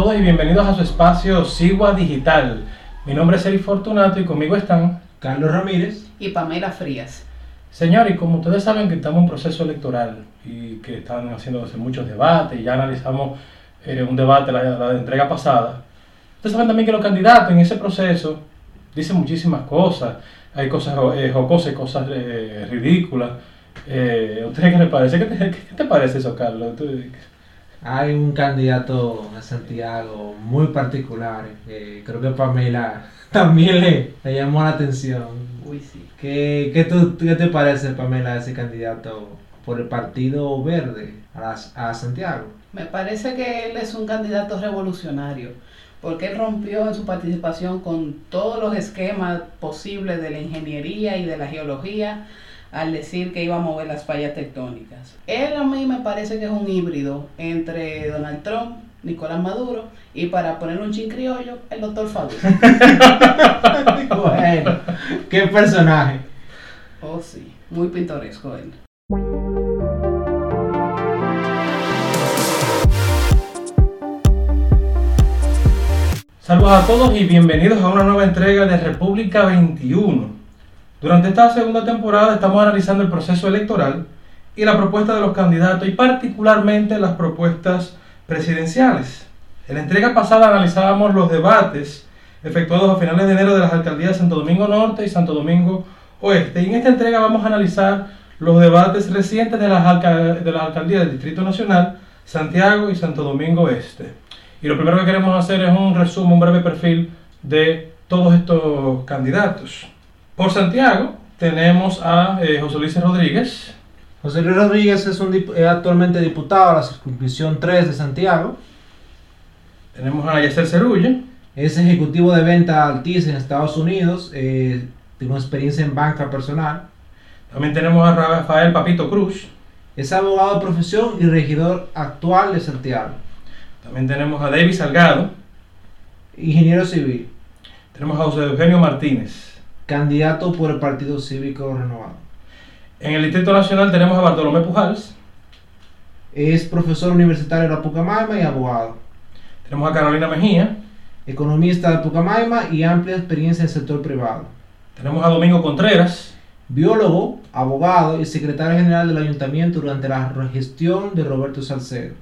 todos y bienvenidos a su espacio Sigua Digital. Mi nombre es Eri Fortunato y conmigo están Carlos Ramírez y Pamela Frías. Señor, y como ustedes saben que estamos en un proceso electoral y que están haciéndose muchos debates, y ya analizamos eh, un debate, la, la entrega pasada, ustedes saben también que los candidatos en ese proceso dicen muchísimas cosas, hay cosas eh, jocosas, cosas eh, ridículas. Eh, ¿Usted qué le parece? ¿Qué te, qué te parece eso, Carlos? ¿Tú- hay un candidato de Santiago muy particular. eh, creo que Pamela también le, le llamó la atención. Uy, sí. ¿Qué, qué, tú- qué te parece, Pamela, ese candidato por el Partido Verde a, las- a Santiago? Me parece que él es un candidato revolucionario, porque él rompió en su participación con todos los esquemas posibles de la ingeniería y de la geología al decir que iba a mover las fallas tectónicas. Él a mí me parece que es un híbrido entre Donald Trump, Nicolás Maduro y para poner un chin criollo, el doctor Fadul. bueno, qué personaje. Oh sí, muy pintoresco él. Saludos a todos y bienvenidos a una nueva entrega de República 21. Durante esta segunda temporada estamos analizando el proceso electoral y la propuesta de los candidatos y particularmente las propuestas presidenciales. En la entrega pasada analizábamos los debates efectuados a finales de enero de las alcaldías Santo Domingo Norte y Santo Domingo Oeste. Y en esta entrega vamos a analizar los debates recientes de las, de las alcaldías del Distrito Nacional, Santiago y Santo Domingo Este. Y lo primero que queremos hacer es un resumen, un breve perfil de todos estos candidatos. Por Santiago tenemos a eh, José Luis Rodríguez, José Luis Rodríguez es, un dip- es actualmente diputado a la circunscripción 3 de Santiago. tenemos a Yacer Cerulla, Es ejecutivo de venta Altis en Estados Unidos. eh, tiene una experiencia en banca personal. también tenemos a Rafael Papito Cruz, Es abogado de profesión y regidor actual de Santiago. también tenemos a David Salgado, Ingeniero civil. tenemos a José Eugenio Martínez. Candidato por el Partido Cívico Renovado. En el Distrito Nacional tenemos a Bartolomé Pujals, Es profesor universitario de la Pucamaima y abogado. tenemos a Carolina Mejía, Economista de Pucamaima y amplia experiencia en el sector privado. tenemos a Domingo Contreras, Biólogo, abogado y secretario general del ayuntamiento durante la gestión de Roberto Salcedo.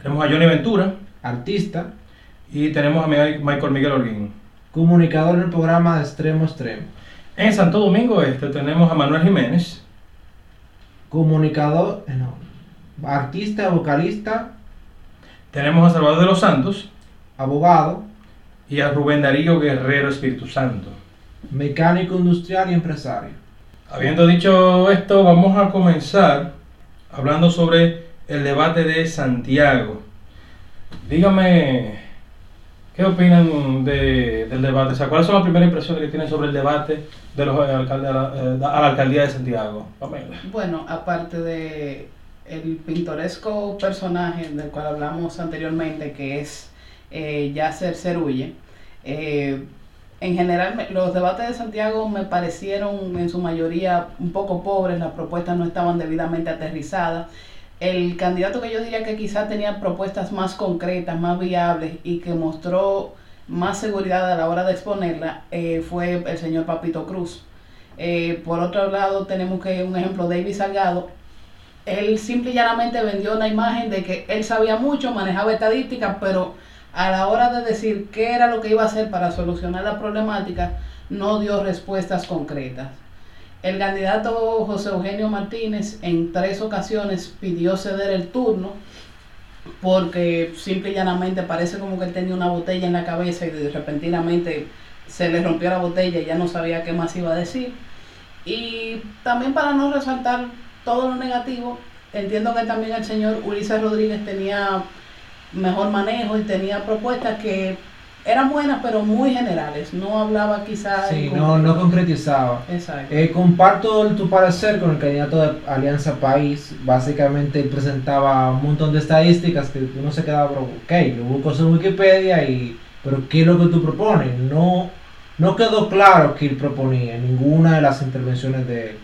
tenemos a Johnny Ventura Artista, y tenemos a Mi- Michael Miguel Orguín. comunicador en el programa de Extremo Extremo. En Santo Domingo Este tenemos a Manuel Jiménez, Comunicador, eh, no, artista, vocalista, tenemos a Salvador de los Santos abogado, y a Rubén Darío Guerrero Espíritu Santo. mecánico industrial y empresario. Habiendo dicho esto, vamos a comenzar hablando sobre el debate de Santiago. Dígame, ¿qué opinan de- del debate? ¿cuáles son las primeras impresiones que tienen sobre el debate de los eh, alcaldes eh, a la alcaldía de Santiago? Pamela. Bueno, aparte de el pintoresco personaje del cual hablamos anteriormente, que es eh, Yasser Cerulle, eh, en general los debates de Santiago me parecieron en su mayoría un poco pobres, las propuestas no estaban debidamente aterrizadas. El candidato que yo diría que quizá tenía propuestas más concretas, más viables y que mostró más seguridad a la hora de exponerla eh, fue el señor Papito Cruz. Eh, por otro lado, tenemos que un ejemplo, David Salgado. Él simple y llanamente vendió una imagen de que él sabía mucho, manejaba estadísticas, pero a la hora de decir qué era lo que iba a hacer para solucionar la problemática, no dio respuestas concretas. El candidato José Eugenio Martínez en tres ocasiones pidió ceder el turno porque simple y llanamente parece como que él tenía una botella en la cabeza y de repentinamente se le rompió la botella y ya no sabía qué más iba a decir. Y también para no resaltar todo lo negativo, entiendo que también el señor Ulises Rodríguez tenía mejor manejo y tenía propuestas que eran buenas pero muy generales, no hablaba quizás... Sí, no, no concretizaba. Exacto. Eh, comparto tu parecer con el candidato de Alianza País. Básicamente él presentaba un montón de estadísticas que uno se quedaba, pero, ok, lo busco en Wikipedia y, pero ¿qué es lo que tú propones? No, no quedó claro que él proponía ninguna de las intervenciones de él.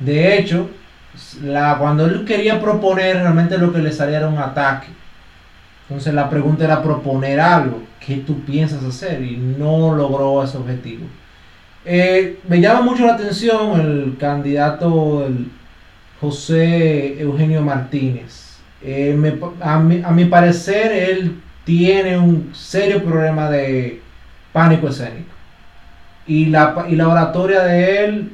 De hecho, la, cuando él quería proponer, realmente lo que le salía era un ataque Entonces la pregunta era proponer algo, ¿qué tú piensas hacer? Y no logró ese objetivo. Eh, me llama mucho la atención el candidato José Eugenio Martínez. Eh, a, mi, a mi parecer, él tiene un serio problema de pánico escénico. Y la, y la oratoria de él,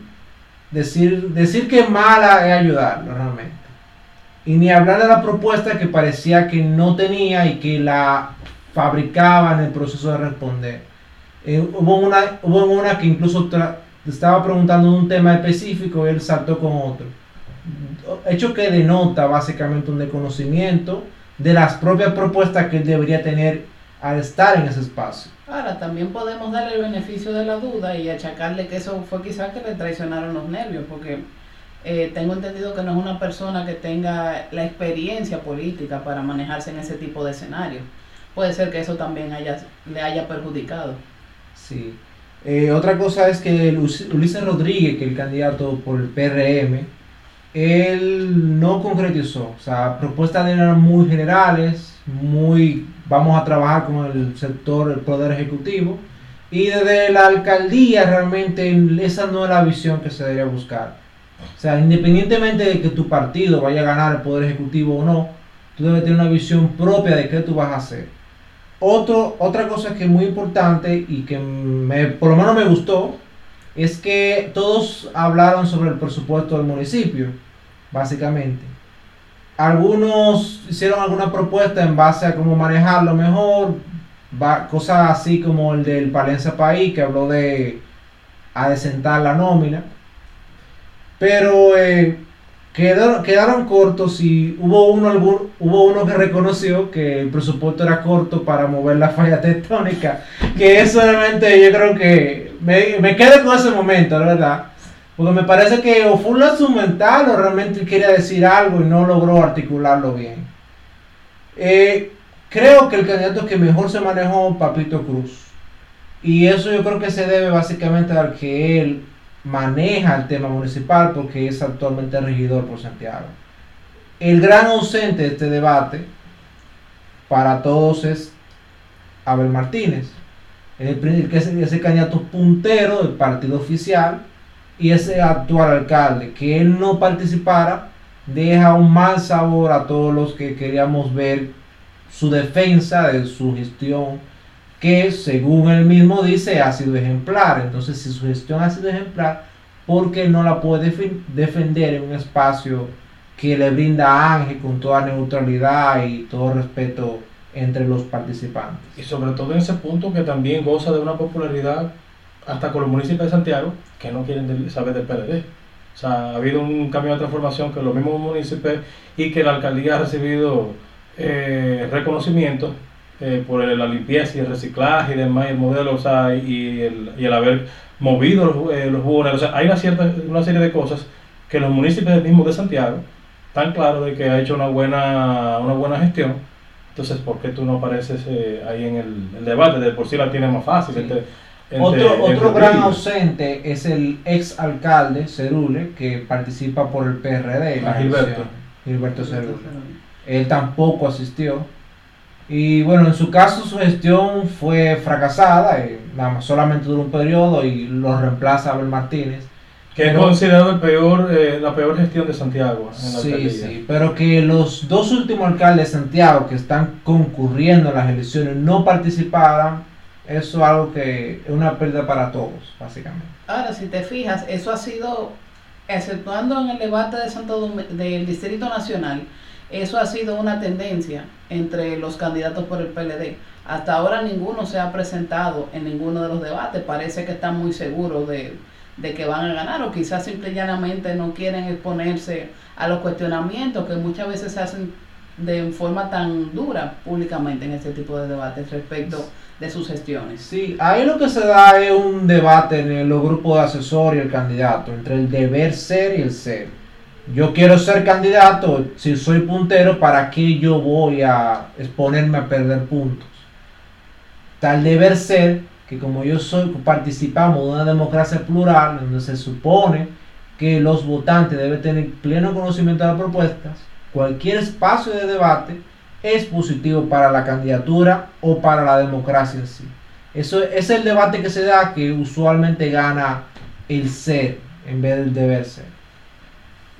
decir, decir que es mala es ayudarlo realmente. Y ni hablar de la propuesta que parecía que no tenía y que la fabricaba en el proceso de responder. Eh, hubo, una, hubo una que incluso estaba preguntando un tema específico y él saltó con otro. Hecho que denota básicamente un desconocimiento de las propias propuestas que él debería tener al estar en ese espacio. Ahora, también podemos darle el beneficio de la duda y achacarle que eso fue quizás que le traicionaron los nervios, porque eh, tengo entendido que no es una persona que tenga la experiencia política para manejarse en ese tipo de escenarios. Puede ser que eso también le haya perjudicado. Sí. Eh, otra cosa es que Ulises Rodríguez, que es el candidato por el PRM, él no concretizó. O sea, propuestas eran muy generales, muy vamos a trabajar con el sector, el poder ejecutivo. Y desde la alcaldía realmente esa no es la visión que se debería buscar. O sea, independientemente de que tu partido vaya a ganar el poder ejecutivo o no, tú debes tener una visión propia de qué tú vas a hacer. Otra cosa que es muy importante y que por lo menos me gustó es que todos hablaron sobre el presupuesto del municipio, básicamente. Algunos hicieron alguna propuesta en base a cómo manejarlo mejor, cosas así como el del Palencia País, que habló de adecentar la nómina. Pero eh, quedaron, quedaron cortos y hubo uno, algún, hubo uno que reconoció que el presupuesto era corto para mover la falla tectónica. Que eso realmente yo creo que me, me quedé con ese momento, la verdad. Porque me parece que o fue un lapsus mental o realmente quería decir algo y no logró articularlo bien. Eh, creo que el candidato que mejor se manejó, Papito Cruz. Y eso yo creo que se debe básicamente al que él maneja el tema municipal porque es actualmente regidor por Santiago. El gran ausente de este debate para todos es Abel Martínez, el, que es ese candidato puntero del partido oficial y ese actual alcalde, que él no participara, deja un mal sabor a todos los que queríamos ver su defensa de su gestión que según él mismo dice ha sido ejemplar. Entonces, si su gestión ha sido ejemplar, ¿por qué no la puede defen- defender en un espacio que le brinda a Ángel con toda neutralidad y todo respeto entre los participantes? Y sobre todo en ese punto que también goza de una popularidad hasta con los municipios de Santiago que no quieren saber del PLD. O sea, ha habido un cambio de transformación que los mismos municipios y que la alcaldía ha recibido eh, reconocimiento eh, por la limpieza y el reciclaje y demás, y el modelo, o sea, y el, y el haber movido los, eh, los jugones. O sea, hay una, cierta, una serie de cosas que los municipios mismos de Santiago están claros de que ha hecho una buena, una buena gestión. Entonces, ¿por qué tú no apareces eh, ahí en el, el debate? De por sí la tiene más fácil. Sí. entre- entre- Otro, entre otro gran ellos. ausente es el ex alcalde Cerule, que participa por el PRD. en la Ah, Gilberto. Gilberto Cerule. Él tampoco asistió. Y bueno, en su caso su gestión fue fracasada, eh, nada más solamente duró un periodo y lo reemplaza Abel Martínez. Que es Pero- considerado el peor, eh, la peor gestión de Santiago en la Sí, alcaldía. sí, pero que los dos últimos alcaldes de Santiago que están concurriendo en las elecciones no participaran, eso es algo que es una pérdida para todos, básicamente. Ahora, si te fijas, eso ha sido, exceptuando en el debate de Santo Dom- del Distrito Nacional, eso ha sido una tendencia entre los candidatos por el PLD. Hasta ahora ninguno se ha presentado en ninguno de los debates. Parece que están muy seguros de, de que van a ganar o quizás simple y llanamente no quieren exponerse a los cuestionamientos que muchas veces se hacen de forma tan dura públicamente en este tipo de debates respecto de sus gestiones. Sí, ahí lo que se da es un debate en los grupos de asesor y el candidato, entre el deber ser y el ser. Yo quiero ser candidato, si soy puntero, ¿para qué yo voy a exponerme a perder puntos? Tal deber ser que como yo soy, participamos de una democracia plural, donde se supone que los votantes deben tener pleno conocimiento de las propuestas, cualquier espacio de debate es positivo para la candidatura o para la democracia en sí. Eso es el debate que se da que usualmente gana el ser en vez del deber ser.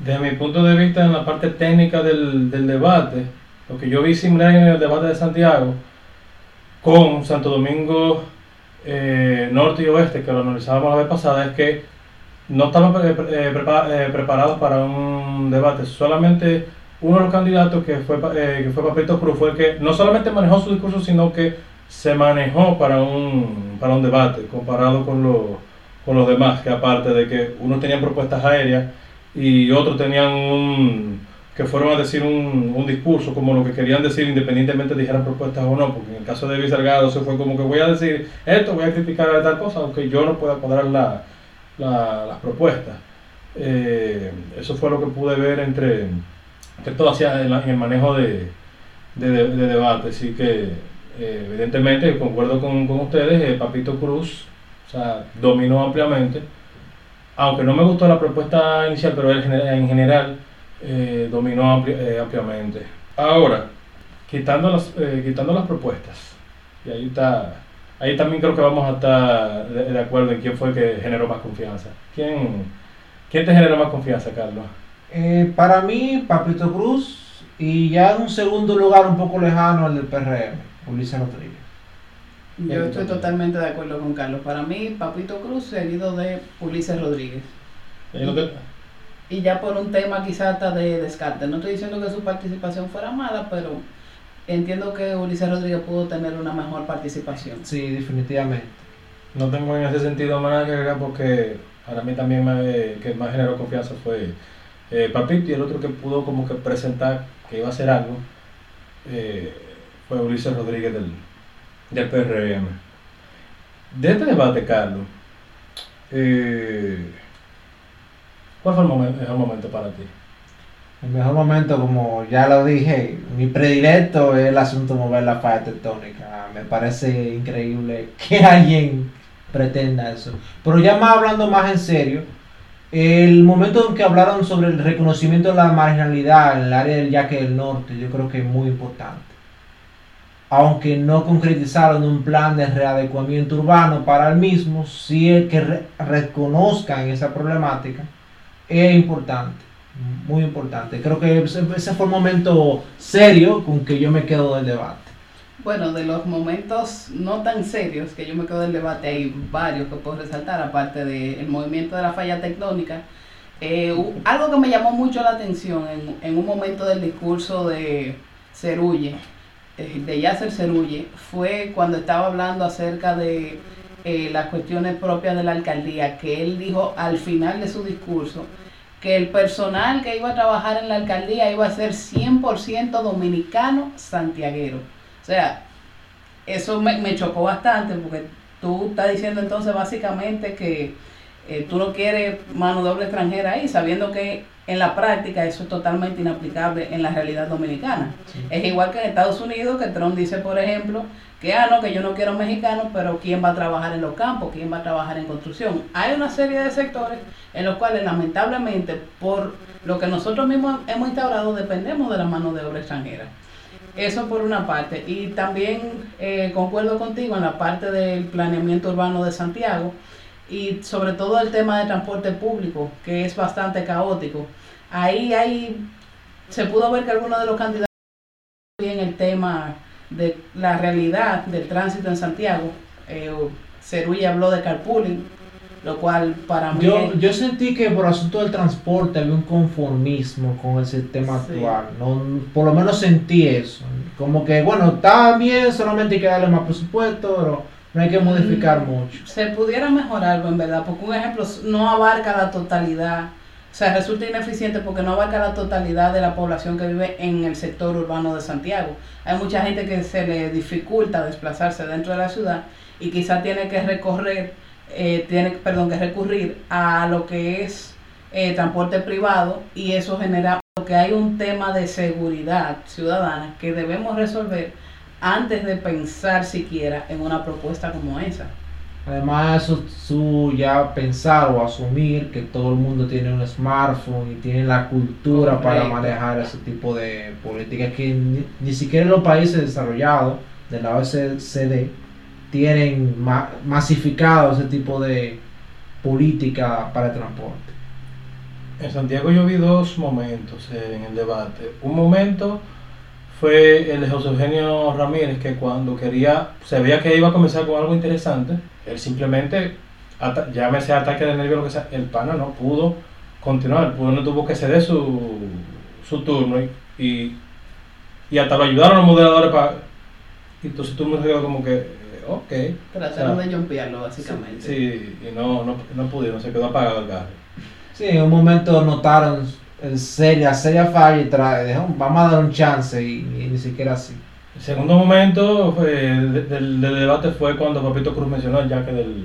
Desde mi punto de vista, en la parte técnica del, del debate, lo que yo vi similar en el debate de Santiago, con Santo Domingo eh, Norte y Oeste, que lo analizábamos la vez pasada, es que no estaban pre- eh, eh, preparados para un debate. Solamente uno de los candidatos, que fue, eh, que fue Papito Cruz, fue el que no solamente manejó su discurso, sino que se manejó para un, para un debate, comparado con, los con los demás, que aparte de que unos tenían propuestas aéreas y otros tenían un que fueron a decir un, un discurso como lo que querían decir independientemente dijeran propuestas o no, porque en el caso de Luis Salgado se fue como que voy a decir esto, voy a criticar tal cosa, aunque yo no pueda cuadrar la, la- las propuestas. Eh, eso fue lo que pude ver entre, entre todo hacia en, el manejo de- de debate, así que eh, evidentemente concuerdo con, con ustedes, eh, Papito Cruz o sea, dominó ampliamente, aunque no me gustó la propuesta inicial, pero en general eh, dominó eh, ampliamente. Ahora, quitando las, eh, quitando las propuestas, y ahí está, ahí también creo que vamos a estar de, acuerdo en quién fue el que generó más confianza. ¿Quién, quién te generó más confianza, Carlos? Para mí, Papito Cruz y ya en un segundo lugar un poco lejano el del PRM, Ulises Rodríguez. Yo estoy totalmente de acuerdo con Carlos. Para mí, Papito Cruz seguido de Ulises Rodríguez. Que- Y ya por un tema quizá hasta de descarte. No estoy diciendo que su participación fuera mala, pero entiendo que Ulises Rodríguez pudo tener una mejor participación. Sí, definitivamente. No tengo en ese sentido más nada que agregar porque para mí también me, que más generó confianza fue eh, Papito y el otro que pudo como que presentar que iba a hacer algo eh, fue Ulises Rodríguez del, del PRM. De este debate, Carlos, eh, ¿cuál fue el mejor momento para ti? El mejor momento, como ya lo dije, mi predilecto es el asunto de mover la falla tectónica. Me parece increíble que alguien pretenda eso. Pero ya más hablando más en serio, el momento en que hablaron sobre el reconocimiento de la marginalidad en el área del Yaque del Norte, yo creo que es muy importante. Aunque no concretizaron un plan de readecuamiento urbano para el mismo, sí es que re- reconozcan esa problemática es importante, muy importante. Creo que ese, ese fue un momento serio con que yo me quedo del debate. Bueno, de los momentos no tan serios que yo me quedo del debate, hay varios que puedo resaltar, aparte del movimiento de la falla tectónica. Eh, algo que me llamó mucho la atención en, en un momento del discurso de Cerulle, de Yasser Cerulle, fue cuando estaba hablando acerca de eh, las cuestiones propias de la alcaldía, que él dijo al final de su discurso que el personal que iba a trabajar en la alcaldía iba a ser 100% dominicano santiaguero. O sea, eso me, chocó bastante porque tú estás diciendo entonces básicamente que eh, tú no quieres mano de obra extranjera ahí, sabiendo que en la práctica eso es totalmente inaplicable en la realidad dominicana. Es igual que en Estados Unidos, que Trump dice, por ejemplo, que, ah, no, que yo no quiero mexicanos, pero ¿quién va a trabajar en los campos? ¿Quién va a trabajar en construcción? Hay una serie de sectores en los cuales, lamentablemente, por lo que nosotros mismos hemos instaurado, dependemos de la mano de obra extranjera. Eso por una parte. Y también eh, concuerdo contigo en la parte del planeamiento urbano de Santiago y sobre todo el tema de transporte público, que es bastante caótico. Ahí hay, se pudo ver que algunos de los candidatos bien el tema de la realidad del tránsito en Santiago. Eh, habló de carpooling, lo cual para mí... Yo, yo sentí que por asunto del transporte había un conformismo con el sistema Sí. actual. No, por lo menos sentí eso. Como que, bueno, está bien, solamente hay que darle más presupuesto, pero no hay que modificar Mm. mucho. se pudiera mejorar, en verdad, porque un ejemplo no abarca la totalidad, o sea, resulta ineficiente porque no abarca la totalidad de la población que vive en el sector urbano de Santiago. Hay mucha gente que se le dificulta desplazarse dentro de la ciudad y quizá tiene que recorrer, eh, tiene, perdón, que recurrir a lo que es eh, transporte privado y eso genera que hay un tema de seguridad ciudadana que debemos resolver antes de pensar siquiera en una propuesta como esa. Además, eso su ya pensar o asumir que todo el mundo tiene un smartphone y tiene la cultura para manejar ese tipo de políticas que ni, ni siquiera los países desarrollados de la OECD tienen ma- masificado ese tipo de política para el transporte. En Santiago yo vi dos momentos en el debate. Un momento fue el de José Eugenio Ramírez, que cuando quería, se veía que iba a comenzar con algo interesante, él simplemente, llámese ataque de nervio, lo que sea, el pana no pudo continuar, el pudo no tuvo que ceder su, su turno y, y, y hasta lo ayudaron los moderadores para... y Entonces tú me quedas como que, eh, ok. Trataron O sea, de jumpearlo básicamente. Sí, y no, no, no pudieron, se quedó apagado el carro. Sí, en un momento notaron el seria, seria falla y tra- dijeron, vamos a dar un chance y, ni siquiera así. El segundo momento del, debate fue cuando Papito Cruz mencionó el yaque del,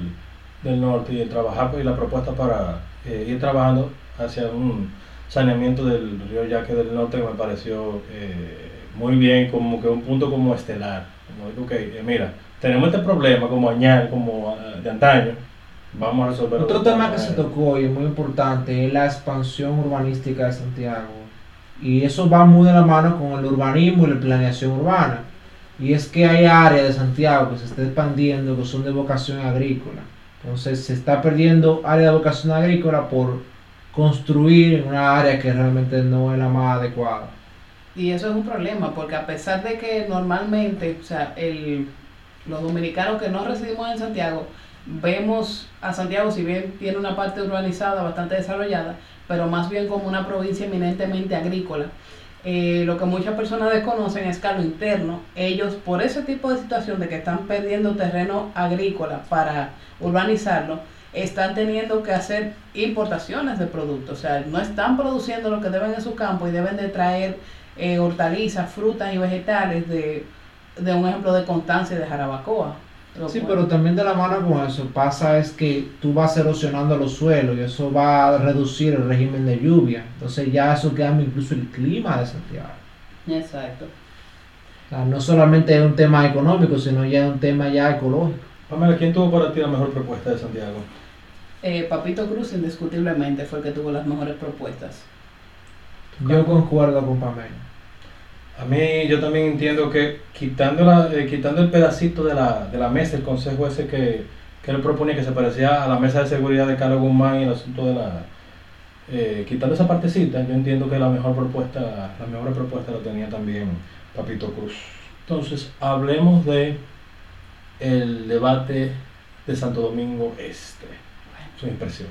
del norte y el trabajar y la propuesta para eh, ir trabajando hacia un saneamiento del río Yaque del norte que me pareció eh, muy bien, como que un punto como estelar. Como, ok, eh, mira, tenemos este problema como añal, como de antaño, vamos a resolverlo. Otro tema que se tocó y es muy importante es la expansión urbanística de Santiago. Y eso va muy de la mano con el urbanismo y la planeación urbana. Y es que hay áreas de Santiago que se está expandiendo que son de vocación agrícola. Entonces se está perdiendo área de vocación agrícola por construir en una área que realmente no es la más adecuada. Y eso es un problema, porque a pesar de que normalmente, o sea, el, los dominicanos que no residimos en Santiago, vemos a Santiago, si bien tiene una parte urbanizada bastante desarrollada, pero más bien como una provincia eminentemente agrícola. Eh, lo que muchas personas desconocen es que a lo interno, ellos por ese tipo de situación de que están perdiendo terreno agrícola para urbanizarlo, están teniendo que hacer importaciones de productos, o sea, no están produciendo lo que deben en su campo y deben de traer eh, hortalizas, frutas y vegetales de, de un ejemplo de Constancia y de Jarabacoa. Sí, pero también de la mano con eso pasa es que tú vas erosionando los suelos y eso va a reducir el régimen de lluvia. Entonces ya eso cambia incluso el clima de Santiago. Exacto. O sea, no solamente es un tema económico, sino ya es un tema ya ecológico. Pamela, ¿quién tuvo para ti la mejor propuesta de Santiago? Eh, Papito Cruz indiscutiblemente fue el que tuvo las mejores propuestas. Yo concuerdo con Pamela. A mí yo también entiendo que quitando, la, eh, quitando el pedacito de la, de la mesa, el consejo ese que, que él proponía que se parecía a la mesa de seguridad de Carlos Guzmán y el asunto de la... eh, quitando esa partecita, yo entiendo que la mejor propuesta, la mejor propuesta la tenía también Papito Cruz. Entonces, hablemos de el debate de Santo Domingo Este. Su impresión.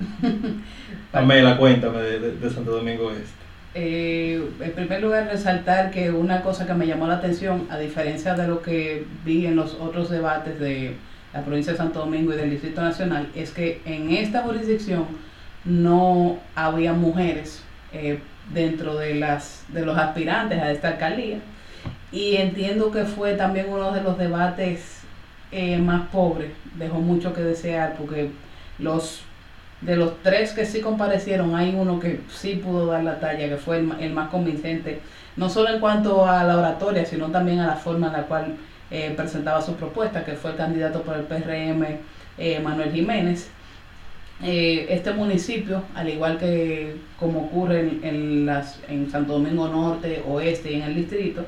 Pamela, cuéntame de, de- de Santo Domingo Este. Eh, en primer lugar, resaltar que una cosa que me llamó la atención, a diferencia de lo que vi en los otros debates de la provincia de Santo Domingo y del Distrito Nacional, es que en esta jurisdicción no había mujeres eh, dentro de, las, de los aspirantes a esta alcaldía. Y entiendo que fue también uno de los debates eh, más pobres, dejó mucho que desear, porque los de los tres que sí comparecieron, hay uno que sí pudo dar la talla, que fue el, el más convincente, no solo en cuanto a la oratoria, sino también a la forma en la cual eh, presentaba su propuesta, que fue el candidato por el PRM, eh, Manuel Jiménez. Eh, este municipio, al igual que como ocurre en, en Santo Domingo Norte, Oeste y en el distrito,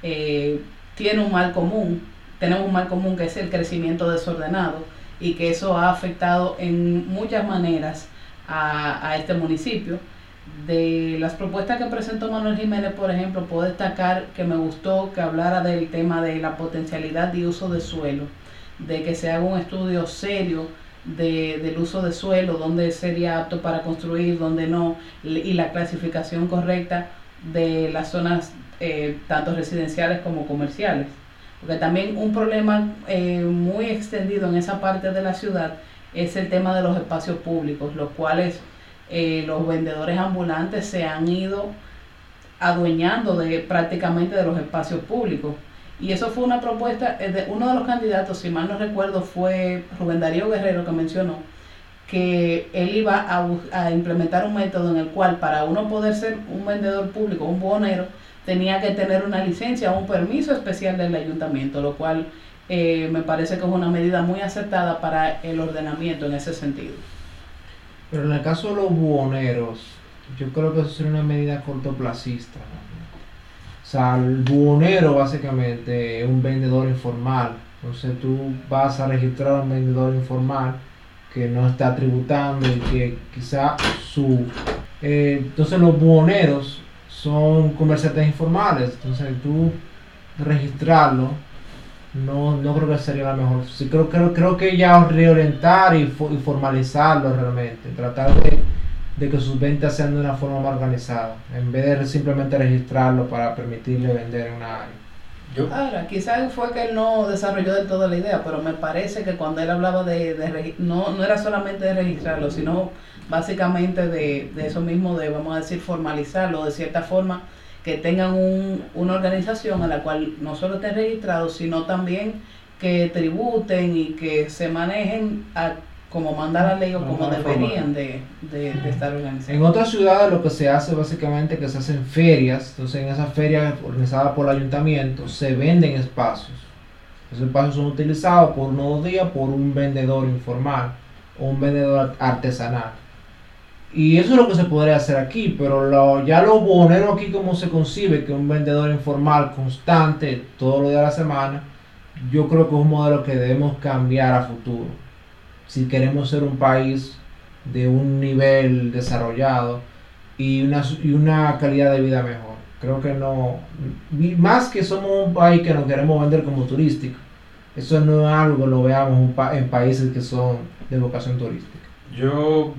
tiene un mal común. Tenemos un mal común que es el crecimiento desordenado y que eso ha afectado en muchas maneras a, a este municipio. De las propuestas que presentó Manuel Jiménez, por ejemplo, puedo destacar que me gustó que hablara del tema de la potencialidad de uso de suelo, de que se haga un estudio serio de, del uso de suelo, dónde sería apto para construir, dónde no, y la clasificación correcta de las zonas eh, tanto residenciales como comerciales. Porque también un problema eh, muy extendido en esa parte de la ciudad es el tema de los espacios públicos, los cuales eh, los vendedores ambulantes se han ido adueñando de prácticamente de los espacios públicos. Y eso fue una propuesta eh, de uno de los candidatos, si mal no recuerdo, fue Rubén Darío Guerrero que mencionó que él iba a, a implementar un método en el cual para uno poder ser un vendedor público, un buhonero, tenía que tener una licencia o un permiso especial del ayuntamiento, lo cual eh, me parece que es una medida muy acertada para el ordenamiento en ese sentido. Pero en el caso de los buhoneros, yo creo que eso sería una medida cortoplacista. O sea, el buhonero básicamente es un vendedor informal. Entonces tú vas a registrar a un vendedor informal que no está tributando y que quizá su... eh, entonces los buhoneros son comerciantes informales. Entonces tú registrarlo no, no creo que sería la mejor. Sí, creo, creo, creo que ya reorientar y, fo- y formalizarlo realmente. Tratar de, de que sus ventas sean de una forma más organizada. En vez de simplemente registrarlo para permitirle vender en una área. Yo, Ahora, quizás fue que él no desarrolló del todo la idea, pero me parece que cuando él hablaba de, de no, no era solamente de registrarlo, sino básicamente de, de eso mismo, de vamos a decir formalizarlo de cierta forma, que tengan un, una organización a la cual no solo estén registrados, sino también que tributen y que se manejen a, como manda la ley o Como deberían de, de, de estar En organizados. otras ciudades lo que se hace básicamente es que se hacen ferias, entonces en esas ferias organizadas por el ayuntamiento se venden espacios. Esos espacios son utilizados por unos días por un vendedor informal o un vendedor artesanal. Y eso es lo que se podría hacer aquí, pero lo, ya lo bonero aquí como se concibe, que un vendedor informal constante todos los días de la semana, yo creo que es un modelo que debemos cambiar a futuro. Si queremos ser un país de un nivel desarrollado y una, y una calidad de vida mejor. Creo que no, más que somos un país que nos queremos vender como turístico, eso no es algo que lo veamos en países que son de vocación turística. yo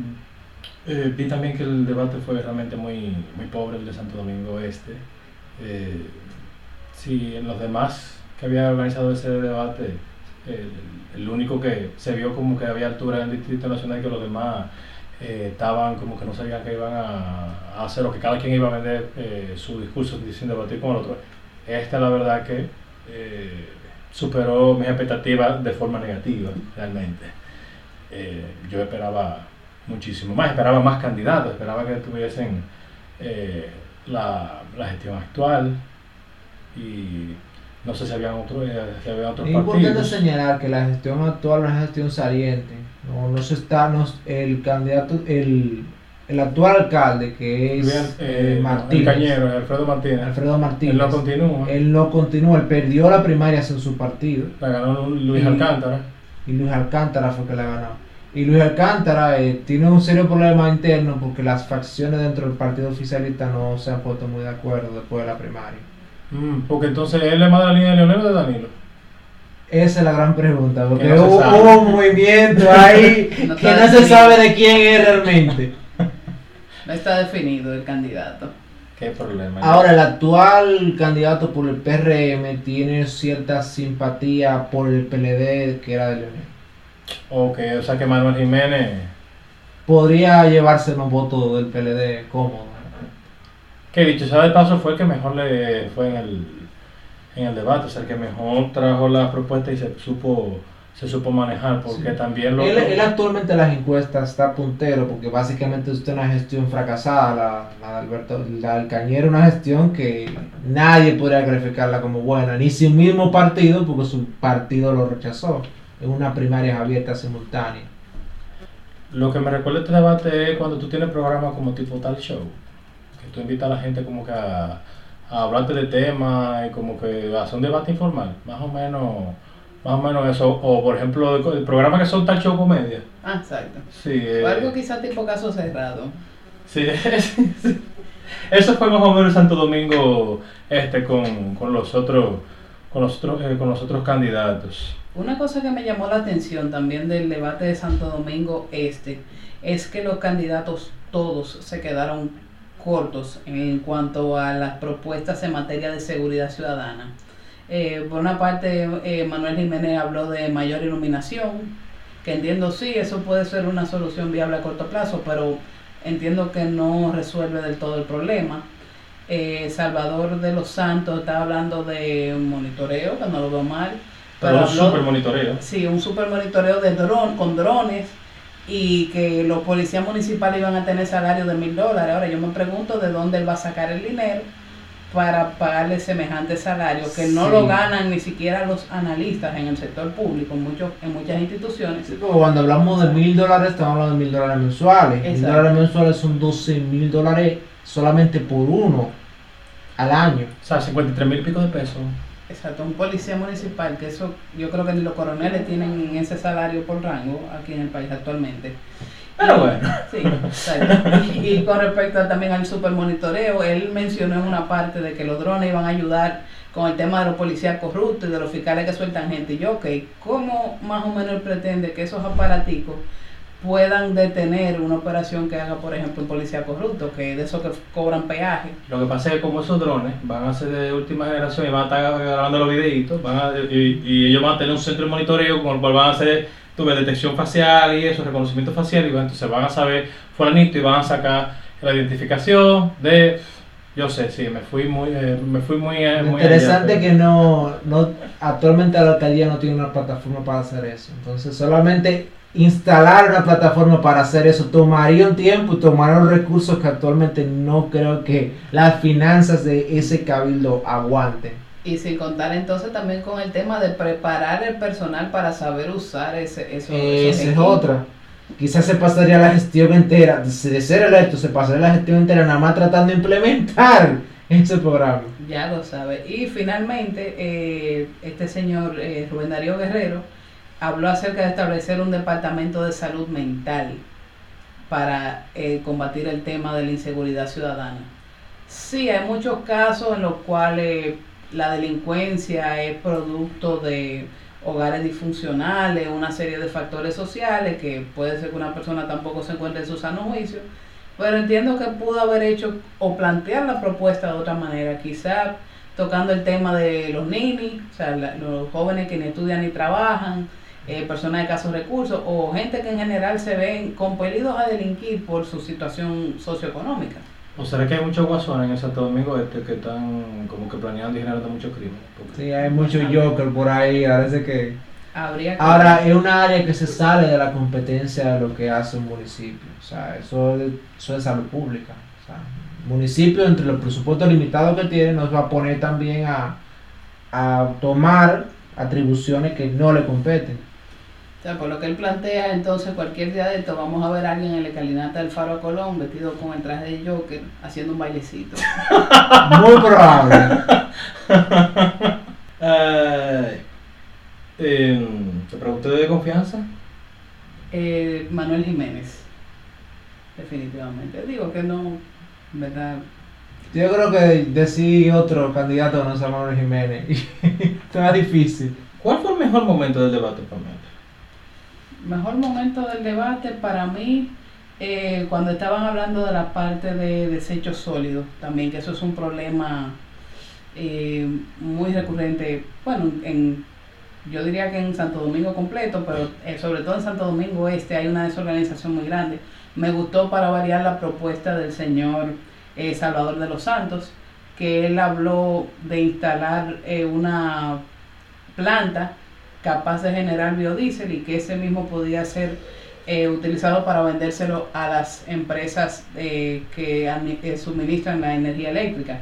eh, vi también que el debate fue realmente muy, muy pobre, el de Santo Domingo Este. Eh, sí, en los demás que había organizado ese debate, el, el único que se vio como que había altura en el Distrito Nacional y que los demás eh, estaban como que no sabían qué iban a, a hacer o que cada quien iba a vender eh, su discurso sin debatir con el otro. Esta la verdad que eh, superó mis expectativas de forma negativa, realmente. Eh, yo esperaba muchísimo más, esperaba más candidatos, esperaba que tuviesen eh, la, la gestión actual y no sé si habían otros eh, si había otros Es importante señalar que la gestión actual es una gestión saliente. No, no se está, no, el candidato, el, el actual alcalde que es Bien, eh, eh, Martínez, el cañero, Alfredo Martínez. Alfredo Martínez, Él no continúa. él no continúa, él perdió la primaria en su partido. La ganó Luis Y- Alcántara. y Luis Alcántara fue que la ganó. Y Luis Alcántara eh, tiene un serio problema interno porque las facciones dentro del partido oficialista no se han puesto muy de acuerdo después de la primaria. Mm, porque entonces él es más de la línea de Leonel o de Danilo. Esa es la gran pregunta, porque no hubo, un movimiento ahí No que no se sabe de quién es realmente. No está definido el candidato. Qué problema. Ahora, el actual candidato por el PRM tiene cierta simpatía por el PLD que era de Leonel. Ok, o sea que Manuel Jiménez. Podría llevarse los votos del PLD cómodo. Que dicho sea de paso, fue el que mejor le fue en el, en el debate, o sea, el que mejor trajo la propuesta y se supo se supo manejar, porque Sí. también lo Él, él actualmente en las encuestas está puntero porque básicamente usted una gestión fracasada, la, la de Alberto, la del Cañero, una gestión que nadie podría calificarla como buena, ni su mismo partido porque su partido lo rechazó en una primaria abierta simultánea. Lo que me recuerda este debate es cuando tú tienes programas como tipo tal show, que tú invitas a la gente como que a, a hablarte de temas y como que a hacer un debate informal, más o menos, más o menos eso, o por ejemplo el, programa que son tal show comedia. Ah, exacto. Sí, eh, O algo quizá tipo caso cerrado. Sí, sí. eso fue más o menos Santo Domingo este con, con los otros con los otros eh, con los otros candidatos. Una cosa que me llamó la atención también del debate de Santo Domingo Este es que los candidatos todos se quedaron cortos en cuanto a las propuestas en materia de seguridad ciudadana. Eh, por una parte, eh, Manuel Jiménez habló de mayor iluminación, que entiendo sí, eso puede ser una solución viable a corto plazo, pero entiendo que no resuelve del todo el problema. Eh, Salvador de los Santos está hablando de monitoreo, que no lo veo mal. Pero un habló- super monitoreo. Sí, un super monitoreo de dron, con drones y que los policías municipales iban a tener salario de mil dólares. Ahora yo me pregunto de dónde él va a sacar el dinero para pagarle semejante salario que no lo ganan ni siquiera los analistas en el sector público, en, muchos, en muchas instituciones. Sí, cuando hablamos de mil dólares, estamos hablando de mil dólares mensuales. Mil dólares mensuales son 12 mil dólares solamente por uno al año. O sea, 53 mil pico de pesos. Exacto, un policía municipal, que eso yo creo que ni los coroneles tienen ese salario por rango aquí en el país actualmente. Pero bueno. Sí, exacto. Y, y con respecto a- también al supermonitoreo, él mencionó en una parte de que los drones iban a ayudar con el tema de los policías corruptos y de los fiscales que sueltan gente. Y yo, ok, ¿cómo más o menos él pretende que esos aparaticos puedan detener una operación que haga, por ejemplo, un policía corrupto, que de esos que cobran peaje? Lo que pasa es que como esos drones van a ser de última generación y van a estar grabando los videitos, van a- y, y ellos van a tener un centro de monitoreo con el cual van a hacer tu detección facial y eso, reconocimiento facial, y van- entonces van a saber fulanito y van a sacar la identificación de... Yo sé, sí, me fui muy... eh, me fui muy, eh, muy interesante allá, que no, no, actualmente la alcaldía no tiene una plataforma para hacer eso. Entonces solamente instalar una plataforma para hacer eso tomaría un tiempo y tomaría los recursos que actualmente no creo que las finanzas de ese cabildo aguanten. Y sin contar entonces también con el tema de preparar el personal para saber usar ese, eso, Esa es otra. Quizás se pasaría la gestión entera, de de ser electo, se pasaría la gestión entera nada más tratando de implementar ese programa. Ya lo sabe. Y finalmente, eh, este señor eh, Rubén Darío Guerrero habló acerca de establecer un departamento de salud mental para eh, combatir el tema de la inseguridad ciudadana. Sí, hay muchos casos en los cuales la delincuencia es producto de hogares disfuncionales, una serie de factores sociales que puede ser que una persona tampoco se encuentre en su sano juicio, pero entiendo que pudo haber hecho o plantear la propuesta de otra manera, quizá tocando el tema de los ninis, o sea, los jóvenes que ni estudian ni trabajan, eh, personas de casos recursos o gente que en general se ven compelidos a delinquir por su situación socioeconómica. ¿O será que hay muchos guasones en el Santo Domingo Este que están como que planeando y generando muchos crímenes? Porque- Sí, hay mucho Joker por ahí, parece que... Habría que Ahora, es una área que se sale de la competencia de lo que hace un municipio. O sea, eso, es- eso es salud pública. O sea, el municipio, entre los presupuestos limitados que tiene, nos va a poner también a, a tomar atribuciones que no le competen. O sea, por lo que él plantea, entonces cualquier día de esto vamos a ver a alguien en la escalinata del Faro a Colón vestido con el traje de Joker haciendo un bailecito. Muy probable. Ay, em, ¿Te pregunté de confianza? Eh, Manuel Jiménez, definitivamente. Digo que no, ¿verdad? Yo creo que decir otro candidato no sea Manuel Jiménez. Está difícil. ¿Cuál fue el mejor momento del debate para mí? Mejor momento del debate para mí, eh, cuando estaban hablando de la parte de desechos sólidos, también que eso es un problema eh, muy recurrente, bueno, en, yo diría que en Santo Domingo completo, pero eh, sobre todo en Santo Domingo Este hay una desorganización muy grande. Me gustó para variar la propuesta del señor eh, Salvador de los Santos, que él habló de instalar una planta capaz de generar biodiesel y que ese mismo podía ser eh, utilizado para vendérselo a las empresas eh, que suministran la energía eléctrica.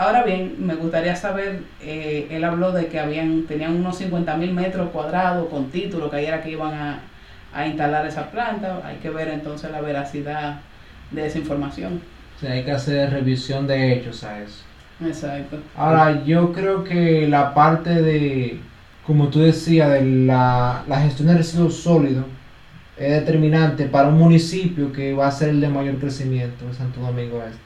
Ahora bien, me gustaría saber, eh, él habló de que habían tenían unos 50 mil metros cuadrados con título que ahí era que iban a, a instalar esa planta. Hay que ver entonces la veracidad de esa información. O sea, hay que hacer revisión de hechos a eso. Exacto. Ahora, yo creo que la parte de, como tú decías, de la, la gestión de residuos sólidos es determinante para un municipio que va a ser el de mayor crecimiento, Santo Domingo Este.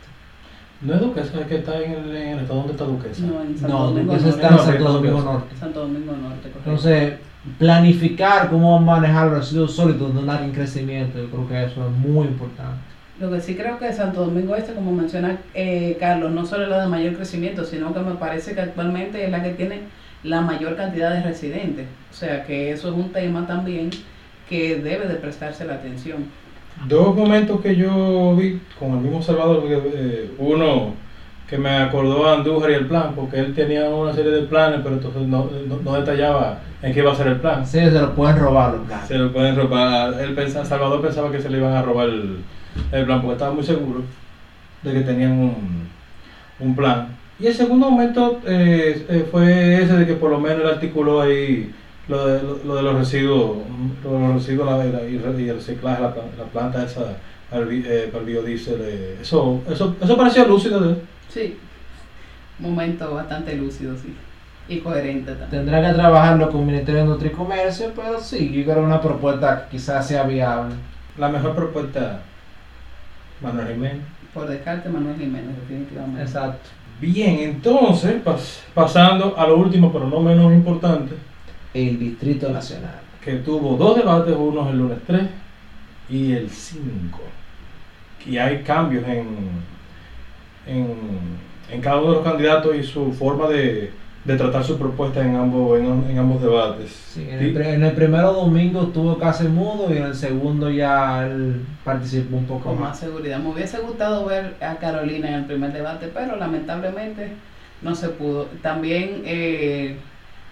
No es Duquesa, es que está en el, en el estado donde está Duquesa. No, en Santo No, Domingo Norte. está en Santo Domingo Domingo. Norte. Santo Domingo Norte, correcto. Entonces, planificar cómo manejar los residuos sólidos de un área en crecimiento, yo creo que eso es muy importante. Lo que sí creo que Santo Domingo Este, como menciona eh, Carlos, no solo es la de mayor crecimiento, sino que me parece que actualmente es la que tiene la mayor cantidad de residentes. O sea que eso es un tema también que debe de prestarse la atención. Dos momentos que yo vi con el mismo Salvador, eh, uno que me acordó a Andújar y el plan, porque él tenía una serie de planes, pero entonces no, no, no detallaba en qué iba a ser el plan. Sí, se lo pueden robar los planes. Se lo pueden robar. Él Salvador pensaba que se le iban a robar el, el plan porque estaba muy seguro de que tenían un, un plan. Y el segundo aumento eh, eh, fue ese de que por lo menos él articuló ahí lo de, lo, de los residuos, lo de los residuos la, la, y, el reciclaje, la, planta, la planta esa para el, eh, para el biodiesel. eh, eso, eso, eso pareció lúcido de él. Sí, momento bastante lúcido, sí. Y coherente también. Tendrá que trabajarlo con el Ministerio de Industria y Comercio, pero sí, yo creo que una propuesta que quizás sea viable. La mejor propuesta, Manuel Jiménez. Por descarte, Manuel Jiménez, definitivamente. Exacto. Bien, entonces, pas- pasando a lo último, pero no menos importante, El Distrito Nacional. que tuvo dos debates, uno el lunes 3 y el 5. Y hay cambios en, en, en cada uno de los candidatos y su forma de, de tratar su propuesta en ambos, en, en ambos debates. Sí, en, el, pri- en el primero domingo estuvo casi mudo y en el segundo ya él participó un poco Con más más. seguridad. Me hubiese gustado ver a Carolina en el primer debate, pero lamentablemente no se pudo. También eh,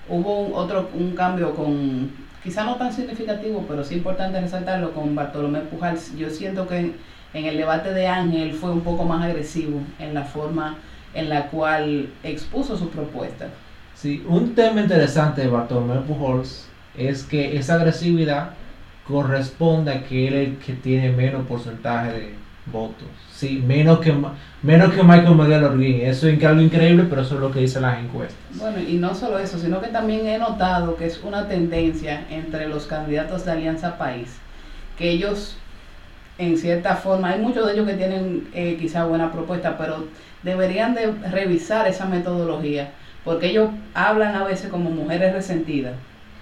hubo un, otro un cambio con, quizá no tan significativo, pero sí importante resaltarlo, con Bartolomé Pujals. Yo siento que en, en el debate de Ángel fue un poco más agresivo en la forma en la cual expuso su propuesta. Sí, un tema interesante de Bartolomé Pujols es que esa agresividad corresponde a que él es el que tiene menos porcentaje de votos. Sí, menos que, menos que Michael Miguel Orguín. Eso es algo increíble, pero eso es lo que dicen las encuestas. Bueno, y no solo eso, sino que también he notado que es una tendencia entre los candidatos de Alianza País, que ellos, en cierta forma, hay muchos de ellos que tienen eh, quizá buena propuesta, pero deberían de revisar esa metodología, porque ellos hablan a veces como mujeres resentidas,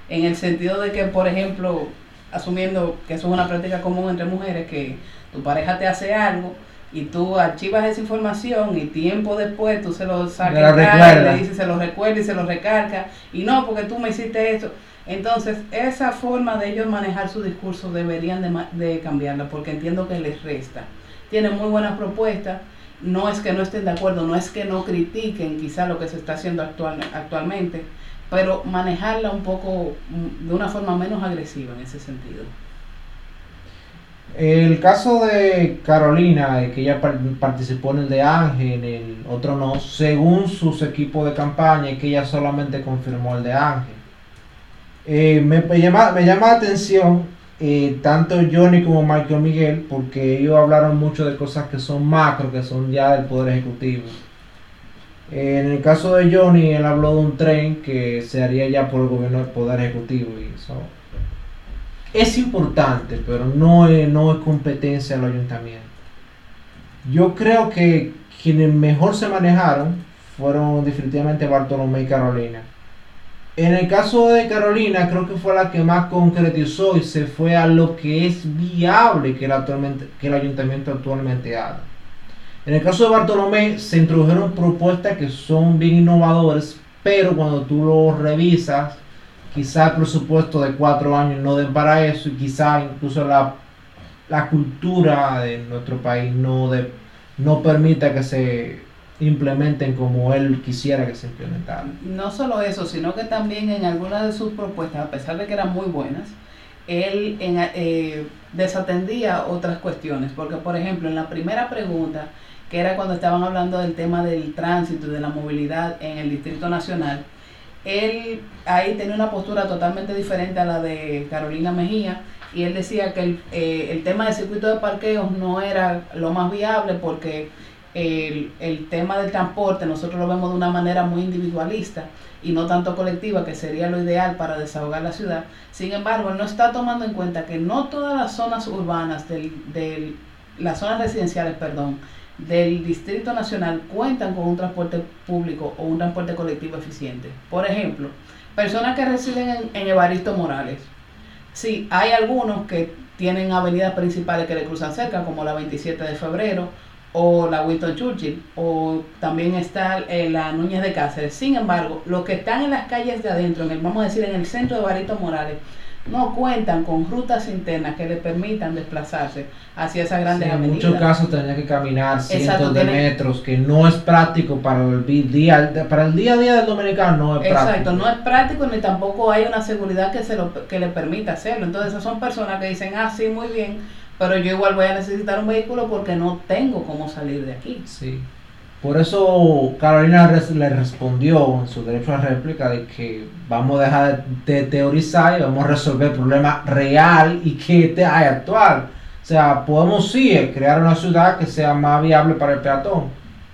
en el sentido de que, por ejemplo, asumiendo que eso es una práctica común entre mujeres, que tu pareja te hace algo, y tú archivas esa información y tiempo después tú se lo sacas y le dices, se lo recuerda y se lo recarga y no porque tú me hiciste esto. Entonces esa forma de ellos manejar su discurso deberían de cambiarla porque entiendo que les resta. Tienen muy buenas propuestas no es que no estén de acuerdo no es que no critiquen quizá lo que se está haciendo actual, actualmente pero manejarla un poco mm, de una forma menos agresiva en ese sentido El caso de Carolina, que ella par- participó en el de Ángel, el otro no, según sus equipos de campaña, que ella solamente confirmó el de Ángel. Eh, me llama, me llama la atención eh, tanto Johnny como Michael Miguel, porque ellos hablaron mucho de cosas que son macro, que son ya del Poder Ejecutivo. Eh, en el caso de Johnny, él habló de un tren que se haría ya por el gobierno del Poder Ejecutivo y eso es importante, pero no es, no es competencia del ayuntamiento. Yo creo que quienes mejor se manejaron fueron definitivamente Bartolomé y Carolina. En el caso de Carolina, creo que fue la que más concretizó y se fue a lo que es viable que el, actualmente, que el ayuntamiento actualmente haga. En el caso de Bartolomé, se introdujeron propuestas que son bien innovadoras, pero cuando tú lo revisas, quizá el presupuesto de cuatro años no den para eso y quizá incluso la, la cultura de nuestro país no, de, no permita que se implementen como él quisiera que se implementaran. No solo eso, sino que también en algunas de sus propuestas, a pesar de que eran muy buenas, él en- eh, desatendía otras cuestiones. Porque, por ejemplo, en la primera pregunta, que era cuando estaban hablando del tema del tránsito y de la movilidad en el Distrito Nacional, él ahí tenía una postura totalmente diferente a la de Carolina Mejía y él decía que el, eh, el tema del circuito de parqueos no era lo más viable porque el, el tema del transporte nosotros lo vemos de una manera muy individualista y no tanto colectiva, que sería lo ideal para desahogar la ciudad. Sin embargo, él no está tomando en cuenta que no todas las zonas urbanas, del, del, las zonas residenciales, perdón, del Distrito Nacional cuentan con un transporte público o un transporte colectivo eficiente. Por ejemplo, personas que residen en, en Evaristo Morales. Sí, hay algunos que tienen avenidas principales que le cruzan cerca, como la 27 de febrero o la Winston Churchill, o también está eh, la Núñez de Cáceres. Sin embargo, los que están en las calles de adentro, en el, vamos a decir en el centro de Barito Morales, no cuentan con rutas internas que les permitan desplazarse hacia esas grandes Sí, en muchos casos tenía que caminar cientos Exacto, de metros, que no es práctico para el día, para el día a día del dominicano, no es Exacto, práctico. no es práctico ni tampoco hay una seguridad que se lo que le permita hacerlo. Entonces, esas son personas que dicen, ah, sí, muy bien, pero yo igual voy a necesitar un vehículo porque no tengo cómo salir de aquí. Sí. Por eso Carolina le respondió en su derecho a réplica de que vamos a dejar de teorizar y vamos a resolver el problema real y que este hay actual. O sea, podemos sí crear una ciudad que sea más viable para el peatón,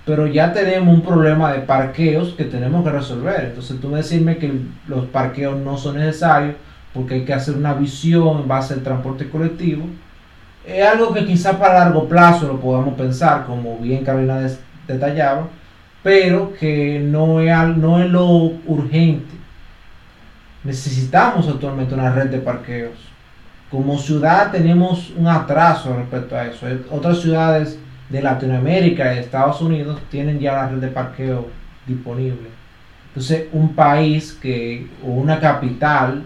pero ya tenemos un problema de parqueos que tenemos que resolver. Entonces tú me decirme que los parqueos no son necesarios porque hay que hacer una visión en base al transporte colectivo. Es algo que quizá para largo plazo lo podamos pensar, como bien Carolina detallaba, pero que no es, no es lo urgente. Necesitamos actualmente una red de parqueos. Como ciudad tenemos un atraso respecto a eso. Eh, Otras ciudades de Latinoamérica y Estados Unidos tienen ya una red de parqueo disponible. Entonces, un país que, o una capital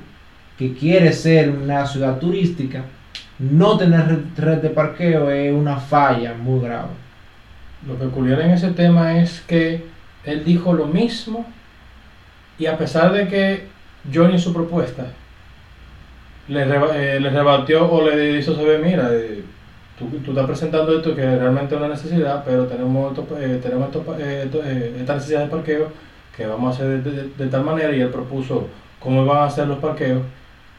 que quiere ser una ciudad turística, no tener red, de parqueo es una falla muy grave. Lo peculiar en ese tema es que él dijo lo mismo y a pesar de que Johnny su propuesta le, eh, le rebatió o le hizo saber, mira, eh, tú, tú estás presentando esto que realmente es una necesidad, pero tenemos, esto, eh, tenemos esto, esto, esta necesidad de parqueo que vamos a hacer de, de- de tal manera y él propuso cómo van a ser los parqueos.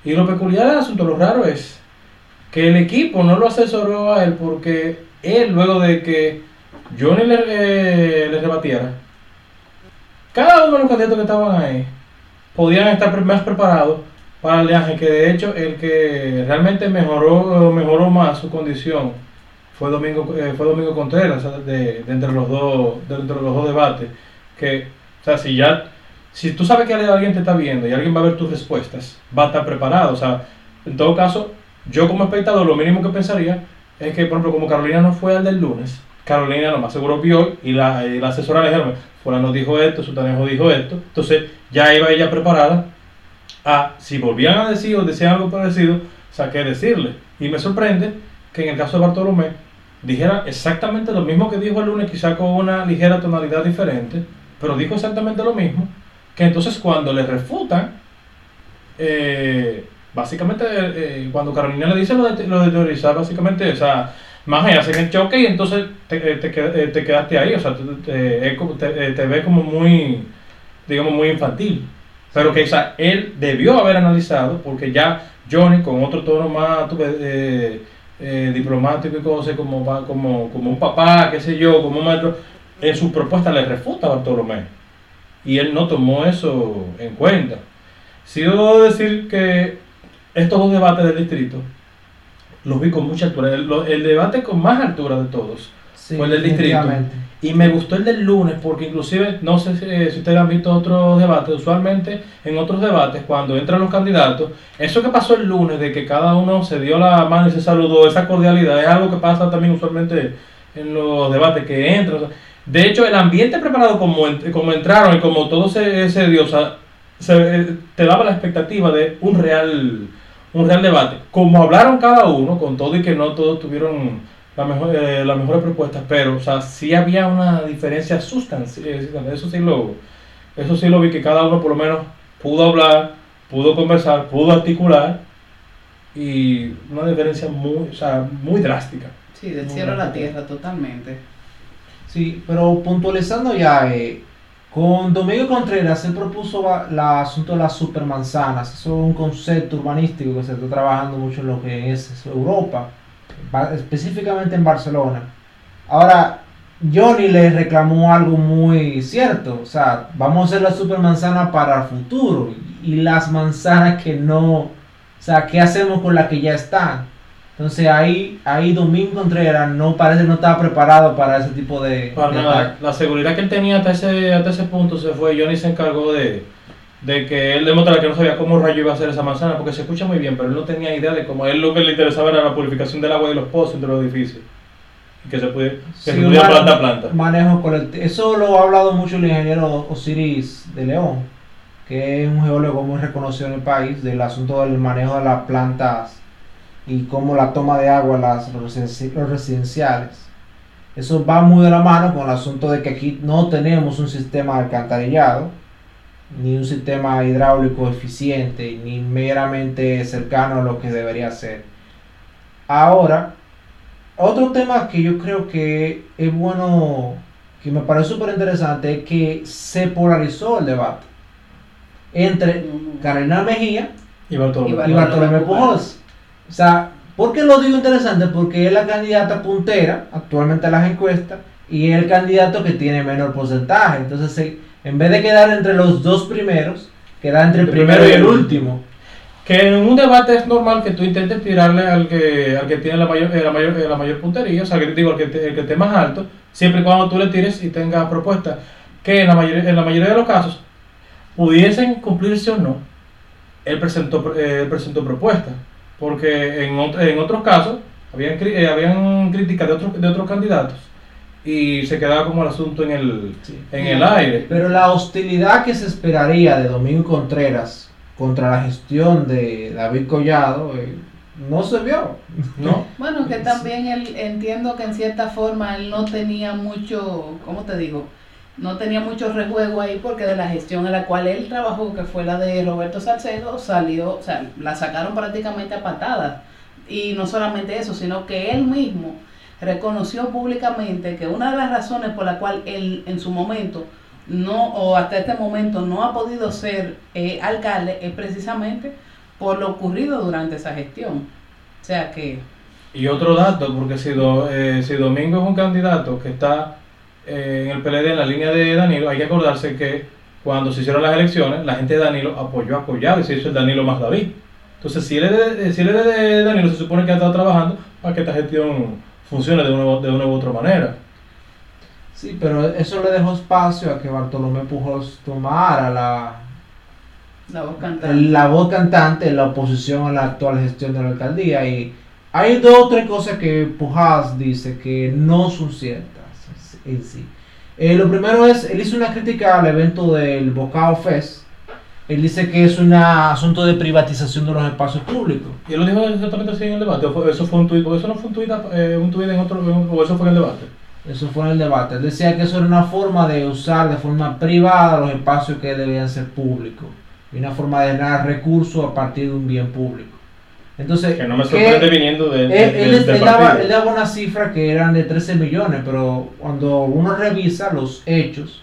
Y lo peculiar del asunto, lo raro es que el equipo no lo asesoró a él porque él luego de que Johnny le, eh, le rebatiera, cada uno de los candidatos que estaban ahí podían estar más preparados para el viaje, que de hecho el que realmente mejoró mejoró más su condición fue Domingo eh, fue Domingo Contreras de, entre los dos entre los dos debates que o sea si ya si tú sabes que alguien te está viendo y alguien va a ver tus respuestas va a estar preparado o sea en todo caso yo como espectador lo mínimo que pensaría es que por ejemplo como Carolina no fue al del lunes Carolina lo más seguro vio y la, la asesora le dijeron fulano dijo esto Sutanejo dijo esto entonces ya iba ella preparada a si volvían a decir o decían algo parecido, o sea, qué decirle. Y me sorprende que en el caso de Bartolomé dijera exactamente lo mismo que dijo el lunes, quizá con una ligera tonalidad diferente, pero dijo exactamente lo mismo, que entonces cuando le refutan, eh, básicamente eh, cuando Carolina le dice lo de, lo de teorizar, básicamente, o sea, más allá hacen el choque y entonces te, eh, te, eh, te quedaste ahí, o sea, te, te, es como- eh, muy, digamos, muy infantil. Pero que o él debió haber analizado, porque ya Johnny, con otro tono más ves, eh, eh, diplomático y cosas, como, como, como un papá, qué sé yo, como un maestro, en su propuesta le refuta a Bartolomé. Y él no tomó eso en cuenta. Sí debo decir que estos dos debates del distrito los vi con mucha altura. El, debate con más altura de todos Sí, Fue el del distrito. y me gustó el del lunes porque inclusive, no sé si, eh, si ustedes han visto otros debates, usualmente en otros debates, cuando entran los candidatos, eso que pasó el lunes de que cada uno se dio la mano y se saludó, esa cordialidad, es algo que pasa también usualmente en los debates que entran. o sea, de hecho, el ambiente preparado como, como entraron y como todo se, se dio, o sea, se- eh, te daba la expectativa de un real, un real debate. Como hablaron cada uno, con todo y que no todos tuvieron la mejor, eh, las mejores propuestas, pero o sea, sí había una diferencia sustancial, eso sí lo, eso sí lo vi que cada uno por lo menos pudo hablar, pudo conversar, pudo articular y una diferencia muy, o sea, muy drástica. Sí, del cielo a la tierra, totalmente. Sí, pero puntualizando ya, eh, con Domingo Contreras se propuso la asunto de las supermanzanas. Eso es un concepto urbanístico que se está trabajando mucho en lo que es Europa, específicamente en Barcelona. Ahora, Johnny le reclamó algo muy cierto, o sea, vamos a hacer la supermanzana para el futuro y las manzanas que no, o sea, ¿qué hacemos con las que ya están? Entonces ahí, ahí Domingo Contreras no parece no estaba preparado para ese tipo de, Para de nada, la seguridad que él tenía hasta ese, hasta ese punto se fue. Johnny se encargó de, de que él demostrara que no sabía cómo rayo iba a hacer esa manzana, porque se escucha muy bien, pero él no tenía idea de cómo. Él lo que le interesaba era la purificación del agua de los pozos entre los edificios. Y que se pudiera, que Sí, se pudiera un planta a planta. Manejo colectivo. Eso lo ha hablado mucho el ingeniero Osiris de León, que es un geólogo muy reconocido en el país, del asunto del manejo de las plantas y cómo la toma de agua en las, los residenci- los residenciales. Eso va muy de la mano con el asunto de que aquí no tenemos un sistema de alcantarillado, ni un sistema hidráulico eficiente, ni meramente cercano a lo que debería ser. Ahora, otro tema que yo creo que es bueno que me parece súper interesante es que se polarizó el debate entre Ujú. Carolina Mejía Y Bartolomé. Y. O sea, ¿por qué lo digo interesante? Porque es la candidata puntera actualmente en las encuestas y es el candidato que tiene menor porcentaje. Entonces, en vez de quedar entre los dos primeros, queda entre el El primero y el último. Que en un debate es normal que tú intentes tirarle al que, al que tiene la mayor, eh, la, mayor, eh, la mayor puntería, o sea, que digo, al que, te- el que esté más alto, siempre y cuando tú le tires y tengas propuestas que en la, mayoría, en la mayoría de los casos pudiesen cumplirse o no, él presentó, eh, presentó propuestas. Porque en, en otros casos habían, eh, habían críticas de otros, de otros candidatos y se quedaba como el asunto en el, Sí. en el aire. Pero la hostilidad que se esperaría de Domingo Contreras contra la gestión de David Collado eh, no se vio. ¿No? Bueno, que también él entiendo que en cierta forma él no tenía mucho, ¿cómo te digo? No tenía mucho rejuego ahí porque de la gestión en la cual él trabajó, que fue la de Roberto Salcedo, salió, o sea, la sacaron prácticamente a patadas. Y no solamente eso, sino que él mismo reconoció públicamente que una de las razones por la cual él en su momento no, o hasta este momento no ha podido ser eh, alcalde es precisamente por lo ocurrido durante esa gestión. O sea que Y otro dato, porque si, Do- eh, si Domingo es un candidato que está eh, en el PLD en la línea de Danilo, hay que acordarse que cuando se hicieron las elecciones, la gente de Danilo apoyó a Collado y se hizo el Danilo más David. Entonces, si él es de, si él es de Danilo, se supone que ha estado trabajando para que esta gestión funcione de una, u- de una u otra manera. Sí, pero eso le dejó espacio a que Bartolomé Pujols tomara la, la voz cantante. la voz cantante en la oposición a la actual gestión de la alcaldía. Y hay dos o tres cosas que Pujols dice que no son ciertas en sí. Eh, lo primero es, él hizo una crítica al evento del Bocao Fest. Él dice que es un asunto de privatización de los espacios públicos. ¿Y él lo dijo exactamente así en el debate? ¿O fue- eso fue un tuit? Porque eso no fue un tuit, eh, un tuit en otro, o eso fue en el debate. Eso fue en el debate. Él decía que eso era una forma de usar de forma privada los espacios que debían ser públicos. Y una forma de ganar recursos a partir de un bien público. Entonces, Que no me ¿qué- sorprende viniendo de, él, de- él- del él daba, él daba una cifra que eran de 13 millones, pero cuando uno revisa los hechos,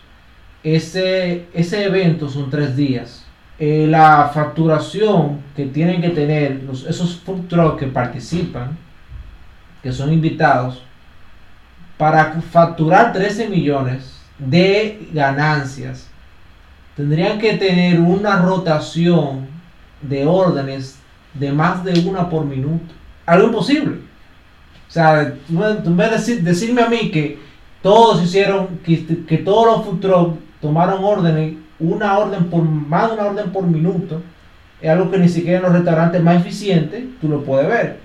ese, ese evento son tres días. Eh, la facturación que tienen que tener los, esos food trucks que participan, que son invitados, para facturar 13 millones de ganancias, tendrían que tener una rotación de órdenes de más de una por minuto. Algo imposible. O sea, me- tú me decir, decirme a mí que todos hicieron, que, todos los trucks tomaron órdenes, una orden por, más de una orden por minuto, es algo que ni siquiera en los restaurantes más eficientes tú lo puedes ver.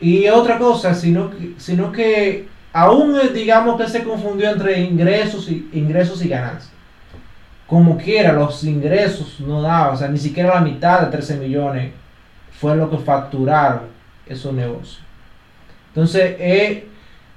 Y otra cosa, sino que, sino que aún eh, digamos que se confundió entre ingresos y, ingresos y ganancias. Como quiera, los ingresos no daban, o sea, ni siquiera la mitad de 13 millones fue lo que facturaron esos negocios. Entonces, eh,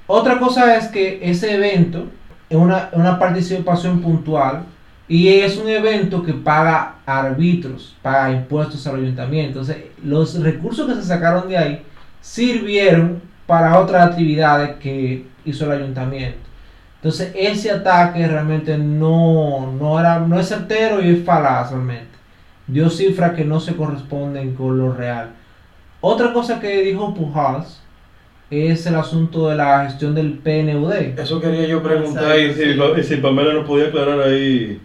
otra cosa es que ese evento es una, una participación puntual y es un evento que paga árbitros, paga impuestos al ayuntamiento. Entonces, los recursos que se sacaron de ahí sirvieron para otras actividades que hizo el ayuntamiento. Entonces, ese ataque realmente no, no, era, no es certero y es falaz realmente. Dio cifras que no se corresponden con lo real. Otra cosa que dijo Pujols es el asunto de la gestión del PNUD. Eso quería yo preguntar y si, Exacto, y si Pamela nos podía aclarar ahí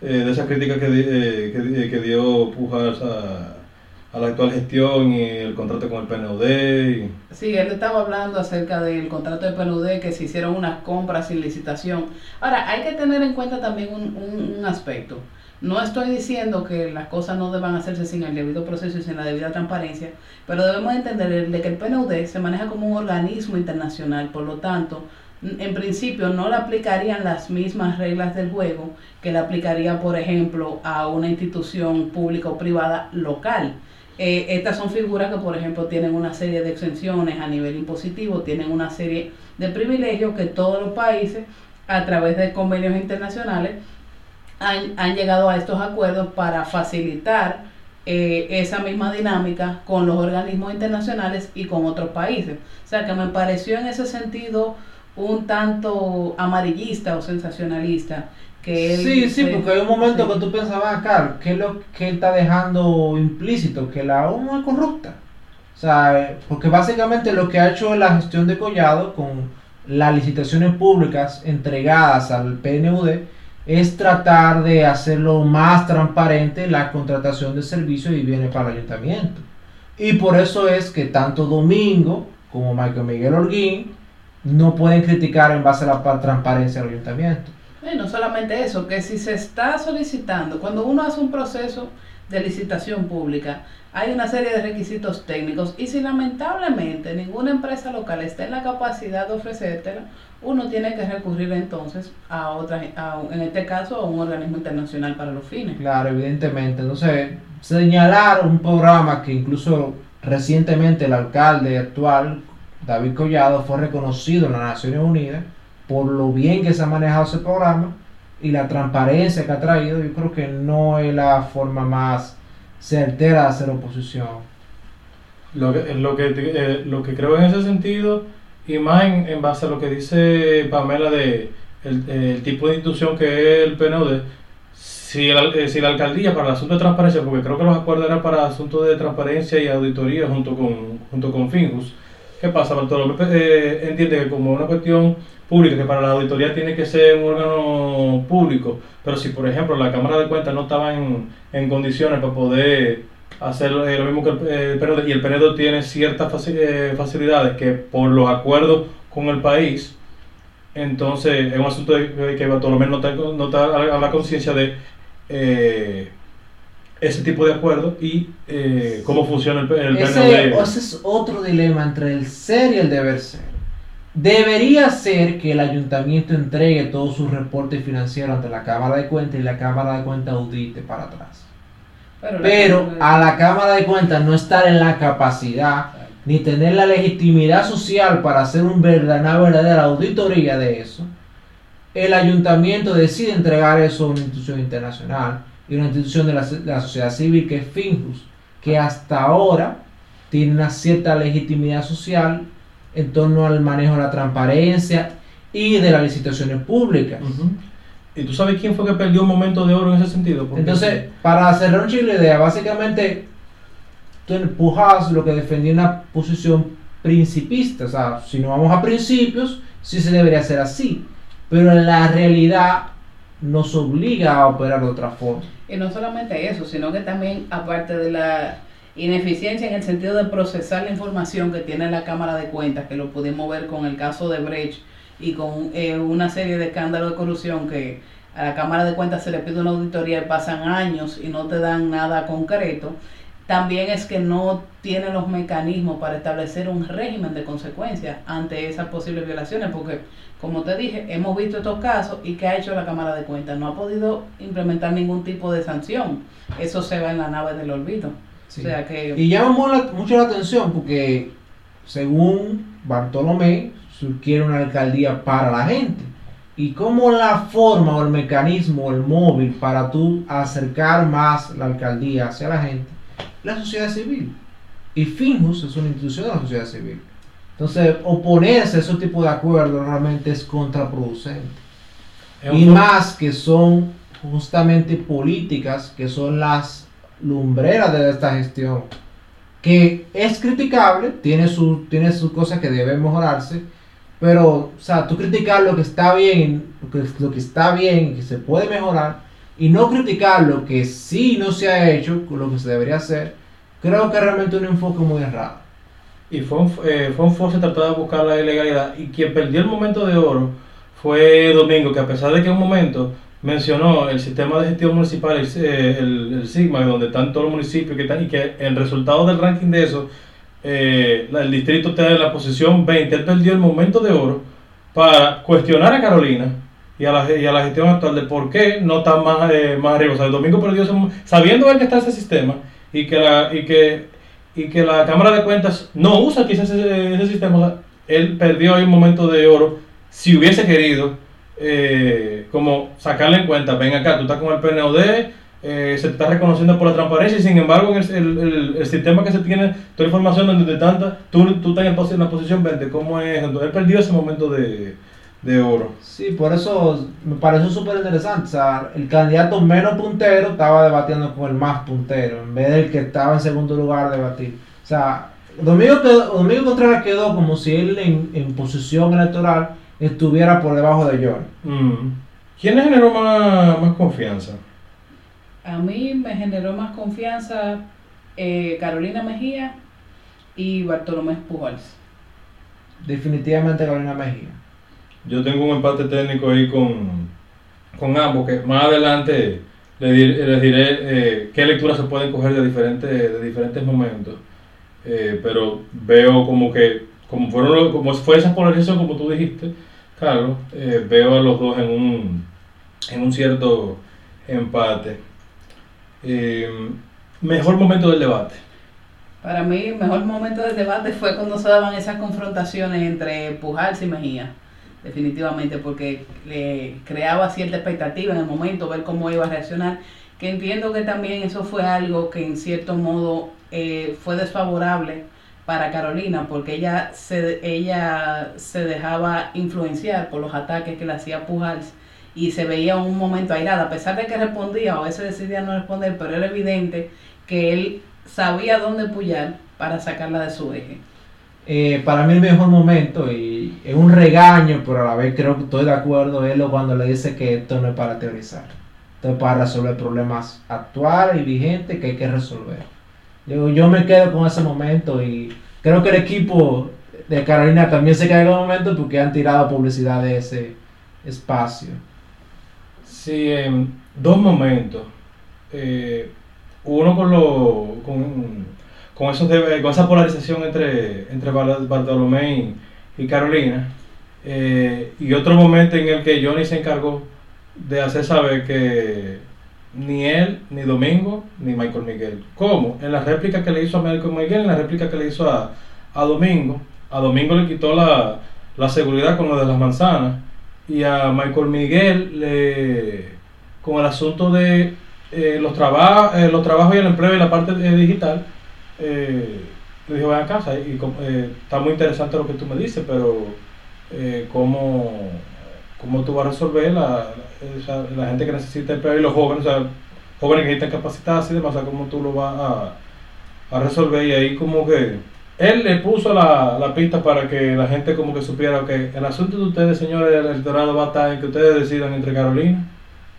eh, de esa crítica que, eh, que, que dio Pujas a, a la actual gestión y el contrato con el PNUD. y- Sí, él estaba hablando acerca del contrato de PNUD, que se hicieron unas compras sin licitación. Ahora, hay que tener en cuenta también un, un- un aspecto. No estoy diciendo que las cosas no deban hacerse sin el debido proceso y sin la debida transparencia, pero debemos entender de que el PNUD se maneja como un organismo internacional, por lo tanto, en principio no le aplicarían las mismas reglas del juego que le aplicaría, por ejemplo, a una institución pública o privada local. Eh, estas son figuras que, por ejemplo, tienen una serie de exenciones a nivel impositivo, tienen una serie de privilegios que todos los países, a través de convenios internacionales, han, han llegado a estos acuerdos para facilitar eh, esa misma dinámica con los organismos internacionales y con otros países. O sea que me pareció en ese sentido un tanto amarillista o sensacionalista. Que él Sí, sí, se- porque hay un momento sí. que tú pensabas, acá, ¿qué es lo que él está dejando implícito? Que la ONU es corrupta. O sea, eh, porque básicamente lo que ha hecho la gestión de Collado con las licitaciones públicas entregadas al PNUD es tratar de hacerlo más transparente la contratación de servicios y bienes para el ayuntamiento. Y por eso es que tanto Domingo como Michael Miguel Holguín no pueden criticar en base a la pa- transparencia del ayuntamiento. Y no solamente eso, que si se está solicitando, cuando uno hace un proceso de licitación pública, hay una serie de requisitos técnicos y si lamentablemente ninguna empresa local está en la capacidad de ofrecértela, uno tiene que recurrir entonces a otra, a en este caso a un organismo internacional para los fines. Claro, evidentemente. Entonces, señalar un programa que incluso recientemente el alcalde actual, David Collado, fue reconocido en las Naciones Unidas por lo bien que se ha manejado ese programa y la transparencia que ha traído, yo creo que no es la forma más certera de hacer oposición. Lo que, lo que, eh, lo que creo en ese sentido, y más en, base a lo que dice Pamela de el, tipo de institución que es el PNUD, si, el eh, si la alcaldía para el asunto de transparencia, porque creo que los acuerdos eran para asuntos de transparencia y auditoría junto con, junto con Finjus, ¿qué pasa? Bartolomé eh, entiende que como una cuestión pública, que para la auditoría tiene que ser un órgano público, pero si por ejemplo la Cámara de Cuentas no estaba en, en condiciones para poder hacer eh, lo mismo que el, eh, el PNUD, y el PNUD tiene ciertas faci- eh, facilidades que por los acuerdos con el país, entonces es un asunto que Bartolomé no está, no está a la, a la conciencia de eh, ese tipo de acuerdos y eh, cómo funciona el, el Ese, ese es otro dilema entre el ser y el deber ser. Debería ser que el ayuntamiento entregue todos sus reportes financieros ante la Cámara de Cuentas y la Cámara de Cuentas audite para atrás. Pero, la- Pero a la Cámara de Cuentas no estar en la capacidad ni tener la legitimidad social para hacer un verdad- una verdadera auditoría de eso, el ayuntamiento decide entregar eso a una institución internacional y una institución de la, de la sociedad civil que es Finjus, que hasta ahora tiene una cierta legitimidad social en torno al manejo de la transparencia y de las licitaciones públicas. ¿Y tú sabes quién fue que perdió un momento de oro en ese sentido? Entonces, para cerrar un chile idea, básicamente tú empujas lo que defendía una posición principista. O sea, si no vamos a principios, sí se debería hacer así. Pero en la realidad nos obliga a operar de otra forma. Y no solamente eso, sino que también, aparte de la ineficiencia en el sentido de procesar la información que tiene la Cámara de Cuentas, que lo pudimos ver con el caso de Brecht y con eh, una serie de escándalos de corrupción que a la Cámara de Cuentas se le pide una auditoría y pasan años y no te dan nada concreto, también es que no tiene los mecanismos para establecer un régimen de consecuencias ante esas posibles violaciones, porque como te dije, hemos visto estos casos y ¿qué ha hecho la Cámara de Cuentas? No ha podido implementar ningún tipo de sanción. Eso se va en la nave del olvido. Sí. O sea que... Y llama mu- la- mucho la atención porque, según Bartolomé, quiere una alcaldía para la gente. Y como la forma o el mecanismo, el móvil para tú acercar más la alcaldía hacia la gente, la sociedad civil. Y Finjus es una institución de la sociedad civil. Entonces, oponerse a ese tipo de acuerdos realmente es contraproducente. Es Y más que son justamente políticas que son las lumbreras de esta gestión. Que es criticable, tiene sus tiene sus cosas que deben mejorarse, pero, o sea, tú criticar lo que está bien, lo que, lo que está bien y que se puede mejorar, y no criticar lo que sí no se ha hecho, lo que se debería hacer, creo que realmente un enfoque muy errado. Y fue un, eh, fue de buscar la ilegalidad. Y quien perdió el momento de oro fue Domingo, que a pesar de que en un momento mencionó el sistema de gestión municipal, el, eh, el- SIGMA, donde están todos los municipios que están, y que el resultado del ranking de eso, eh, el distrito está en la posición 20. Él perdió el momento de oro para cuestionar a Carolina y a la, y a la gestión actual de por qué no está más, eh, más arriba. O sea, el Domingo perdió sabiendo él que está ese sistema y que la, y que, y que la Cámara de Cuentas no usa quizás ese, ese sistema. O sea, él perdió ahí un momento de oro si hubiese querido eh, como sacarle en cuenta, ven acá, tú estás con el PNUD, eh, se está reconociendo por la transparencia y sin embargo en el, el- el- sistema que se tiene, toda información donde te tanta, tú, tú estás en la posición 20, ¿cómo es? Entonces, él perdió ese momento de, de oro. Sí, por eso me pareció súper interesante. O sea, el candidato menos puntero estaba debatiendo con el más puntero, en vez del que estaba en segundo lugar debatir. O sea, Domingo, quedó- Domingo Contreras quedó como si él en, en posición electoral estuviera por debajo de John. Mm. ¿Quién le generó más, más confianza? A mí me generó más confianza eh, Carolina Mejía y Bartolomé Pujols. Definitivamente Carolina Mejía. Yo tengo un empate técnico ahí con, con ambos, que más adelante les diré eh, qué lecturas se pueden coger de diferentes, de diferentes momentos. Eh, pero veo como que, como fueron como fue esa polarización como tú dijiste, Carlos, eh, veo a los dos en un, en un cierto empate. Eh, mejor momento del debate. Para mí, el mejor momento del debate fue cuando se daban esas confrontaciones entre Pujals y Mejía. Definitivamente, porque le creaba cierta expectativa en el momento, ver cómo iba a reaccionar. Que entiendo que también eso fue algo que en cierto modo eh, fue desfavorable para Carolina, porque ella se, ella se dejaba influenciar por los ataques que le hacía Pujals y se veía un momento airada, a pesar de que respondía, o a veces decidía no responder, pero era evidente que él sabía dónde pullar para sacarla de su eje. Eh, para mí el mejor momento y es un regaño, pero a la vez creo que estoy de acuerdo, lo cuando le dice que esto no es para teorizar, esto es para resolver problemas actuales y vigentes que hay que resolver. Yo, yo me quedo con ese momento y creo que el equipo de Carolina también se queda en el momento porque han tirado publicidad de ese espacio. Sí, em, dos momentos. Eh, uno con, lo, con, con, esos de- con esa polarización entre, entre Bar- Bartolomé y, Carolina. Eh, y otro momento en el que Johnny se encargó de hacer saber que ni él, ni Domingo, ni Michael Miguel. ¿Cómo? En la réplica que le hizo a Michael Miguel, en la réplica que le hizo a, a Domingo. A Domingo le quitó la, la seguridad con lo de las manzanas. Y a Michael Miguel le, con el asunto de eh, los, trabajos los trabajos y el empleo y la parte eh, digital, eh, le dijo, ven a casa, y, eh, está muy interesante lo que tú me dices, pero eh, ¿cómo, cómo tú vas a resolver la, la gente que necesita empleo y los jóvenes, o sea, jóvenes que necesitan capacitarse y demás, o sea, cómo tú lo vas a, resolver? Y ahí como que él le puso la, la pista para que la gente como que supiera que el asunto de ustedes, señores del electorado, va a estar en que ustedes decidan entre Carolina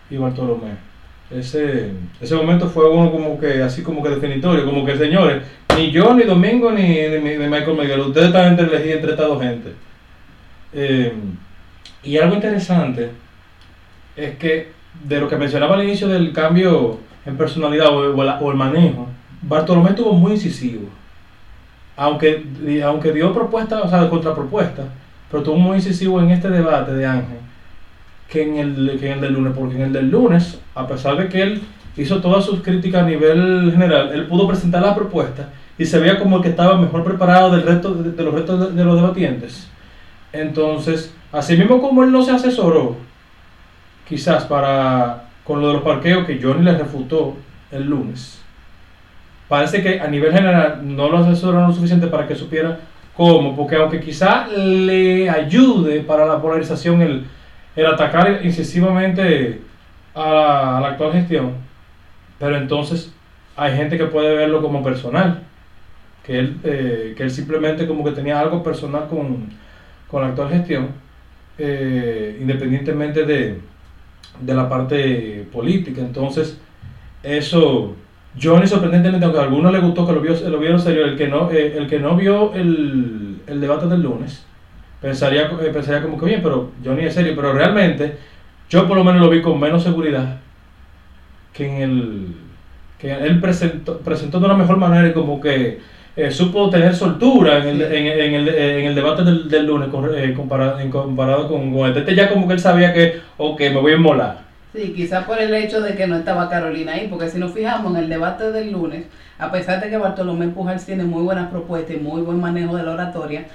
y Bartolomé. Ese, ese momento fue uno como que así como que definitorio, como que señores, ni yo, ni Domingo, ni, ni, Michael Miguel, ustedes están entre elegir entre estas dos gente. Eh, y algo interesante es que de lo que mencionaba al inicio del cambio en personalidad o, el manejo, Bartolomé estuvo muy incisivo. Aunque, aunque dio propuestas, o sea, contrapropuestas, pero estuvo muy incisivo en este debate de Ángel que en, el, que en el del lunes, porque en el del lunes, a pesar de que él hizo todas sus críticas a nivel general, él pudo presentar la propuesta y se veía como el que estaba mejor preparado del resto de, los restos de, los debatientes. Entonces, así mismo como él no se asesoró, quizás para con lo de los parqueos que Johnny le refutó el lunes, parece que a nivel general no lo asesoraron lo suficiente para que supiera cómo, porque aunque quizá le ayude para la polarización el, el atacar incisivamente a la, actual gestión, pero entonces hay gente que puede verlo como personal, que él, eh, que él simplemente como que tenía algo personal con, con la actual gestión, eh, independientemente de, de la parte política. Entonces, eso, Johnny sorprendentemente, aunque a algunos les gustó que lo, vio, lo vieron serio, el que no, eh, el que no vio el, el debate del lunes, pensaría, eh, pensaría como que bien, pero Johnny es serio, pero realmente yo por lo menos lo vi con menos seguridad que en el que él presentó, presentó de una mejor manera y como que eh, supo tener soltura en el, Sí. en, en el, en el debate del, del lunes con- eh, comparado, comparado con, este. Ya como que él sabía que, ok, me voy a inmolar. Sí, quizás por el hecho de que no estaba Carolina ahí, porque si nos fijamos en el debate del lunes, a pesar de que Bartolomé Pujals tiene muy buenas propuestas y muy buen manejo de la oratoria,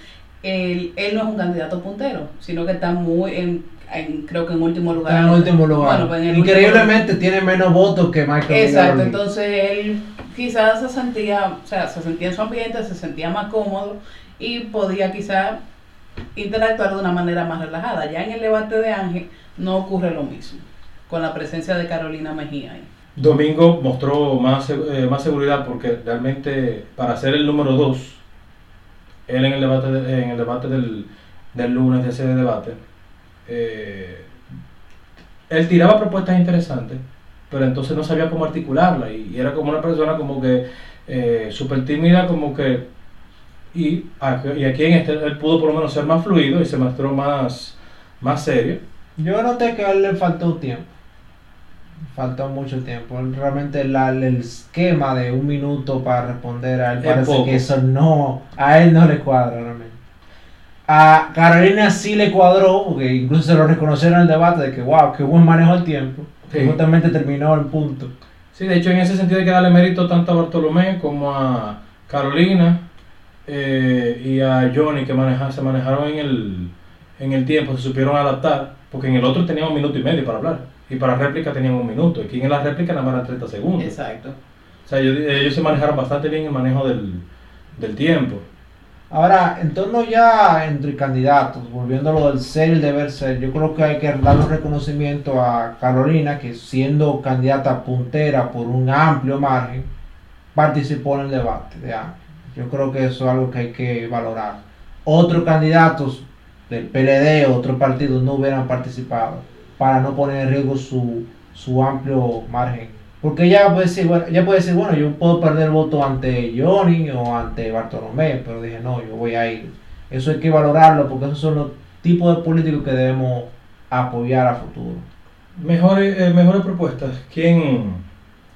él, él no es un candidato puntero, sino que está muy en, en- creo que en último lugar. Está en último lugar. Bueno, pues en Increíblemente tiene menos votos que Michael Exacto, entonces él quizás se sentía, o sea, se sentía en su ambiente, se sentía más cómodo y podía quizás interactuar de una manera más relajada. Ya en el debate de Ángel no ocurre lo mismo, con la presencia de Carolina Mejía ahí. Domingo mostró más, eh, más seguridad porque realmente para ser el número 2, él en el debate, de- en el debate del, del lunes de ese debate, eh, él tiraba propuestas interesantes, pero entonces no sabía cómo articularla y, y era como una persona como que eh, súper tímida, como que... Y, y aquí en este él pudo por lo menos ser más fluido y se mostró más, más serio. Yo noté que a él le faltó tiempo. Faltó mucho tiempo. Realmente la- el esquema de un minuto para responder a él parece que eso no, a él no le cuadra realmente. A Carolina sí le cuadró, porque incluso se lo reconocieron en el debate de que wow, qué buen manejo del tiempo. Sí. Y justamente terminó en punto. Sí, de hecho en ese sentido hay que darle mérito tanto a Bartolomé como a Carolina eh, y a Johnny que maneja- se manejaron en el, en el tiempo, se supieron adaptar, porque en el otro tenían un minuto y medio para hablar y para réplica tenían un minuto, aquí en la réplica nada más eran 30 segundos. Exacto. O sea, ellos, ellos se manejaron bastante bien el manejo del, del tiempo. Ahora, en torno ya entre candidatos, volviendo a lo del ser y el deber ser, yo creo que hay que darle un reconocimiento a Carolina, que siendo candidata puntera por un amplio margen, participó en el debate de Ángel. Yo creo que eso es algo que hay que valorar. Otros candidatos del PLD otros partidos no hubieran participado para no poner en riesgo su, su amplio margen. Porque ella puede decir, bueno, ella puede decir, bueno, yo puedo perder el voto ante Johnny o ante Bartolomé, pero dije, no, yo voy a ir. Eso hay que valorarlo porque esos son los tipos de políticos que debemos apoyar a futuro. Mejores, eh, mejores propuestas. ¿Quién,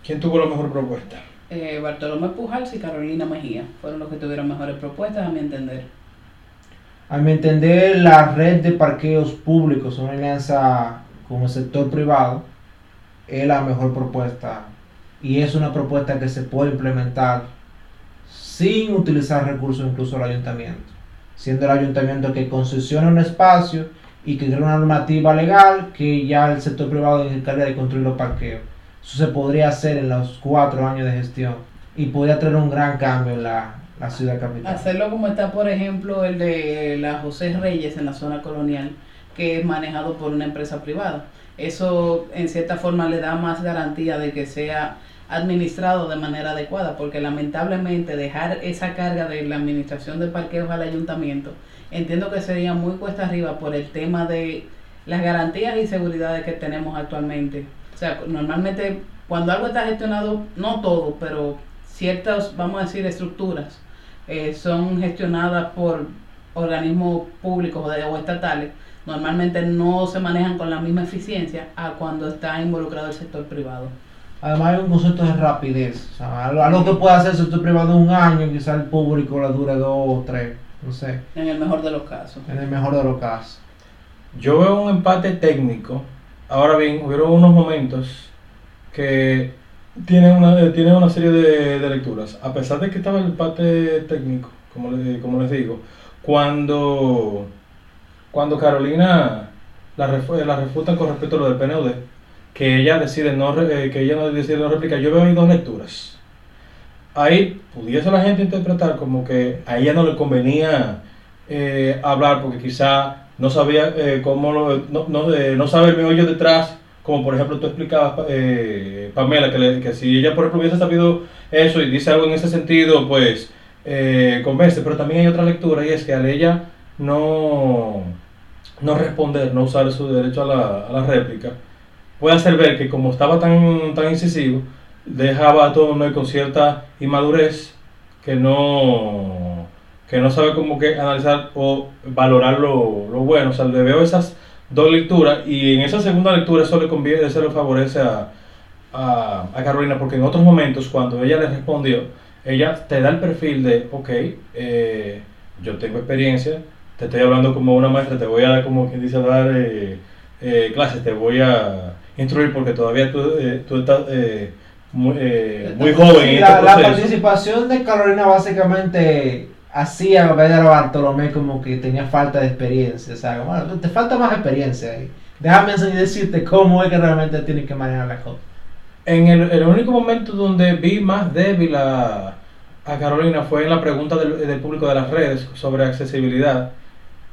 ¿Quién tuvo la mejor propuesta? Eh, Bartolomé Pujals y Carolina Mejía fueron los que tuvieron mejores propuestas, a mi entender. A mi entender, la red de parqueos públicos, una alianza con el sector privado, es la mejor propuesta. Y es una propuesta que se puede implementar sin utilizar recursos incluso del ayuntamiento. Siendo el ayuntamiento que concesiona un espacio y que crea una normativa legal que ya el sector privado se encarga de construir los parqueos. Eso se podría hacer en los cuatro años de gestión y podría traer un gran cambio en la, la ciudad capital. Hacerlo como está, por ejemplo, el de la José Reyes en la zona colonial, que es manejado por una empresa privada. Eso, en cierta forma, le da más garantía de que sea administrado de manera adecuada, porque lamentablemente dejar esa carga de la administración de parqueos al ayuntamiento, entiendo que sería muy cuesta arriba por el tema de las garantías y seguridades que tenemos actualmente. O sea, normalmente cuando algo está gestionado, no todo, pero ciertas, vamos a decir, estructuras eh, son gestionadas por organismos públicos o, de- o estatales, normalmente no se manejan con la misma eficiencia a cuando está involucrado el sector privado. Además hay un concepto de rapidez. O sea, algo, algo que puede hacer el sector privado en un año, quizá el público le dure dos o tres. No sé, En el mejor de los casos. en el mejor de los casos. Yo veo un empate técnico. Ahora bien, hubieron unos momentos que tienen una, eh, tienen una serie de, de lecturas. A pesar de que estaba el empate técnico, como, le- como les digo, cuando, cuando Carolina la, refu- la refutan con respecto a lo del PNUD, que ella decide no, eh, que ella no decide no replicar, yo veo ahí dos lecturas. Ahí pudiese la gente interpretar como que a ella no le convenía eh, hablar porque quizá no sabía eh, cómo lo- no, no, eh, no sabe el meollo detrás, como por ejemplo tú explicabas, eh, Pamela, que, que si ella por ejemplo hubiese sabido eso y dice algo en ese sentido, pues convence, pero también hay otra lectura y es que al ella no, no responder, no usar su derecho a la, a la réplica, puede hacer ver que como estaba tan, tan incisivo, dejaba a todo mundo con cierta inmadurez que no que no sabe cómo que analizar o valorar lo, lo bueno. O sea, le veo esas dos lecturas y en esa segunda lectura eso le conviene, eso le favorece a, a, a Carolina porque en otros momentos cuando ella le respondió, ella te da el perfil de, ok, eh, yo tengo experiencia, te estoy hablando como una maestra, te voy a dar como quien dice dar eh, eh, clases, te voy a instruir porque todavía tú, eh, tú estás eh, muy, eh, muy joven en Sí, este la, la participación de Carolina básicamente hacía a Bartolomé como que tenía falta de experiencia. O sea, bueno, te falta más experiencia ahí. déjame decirte cómo es que realmente tienes que manejar la cosa. En el, el único momento donde vi más débil a, a Carolina fue en la pregunta del, del público de las redes sobre accesibilidad,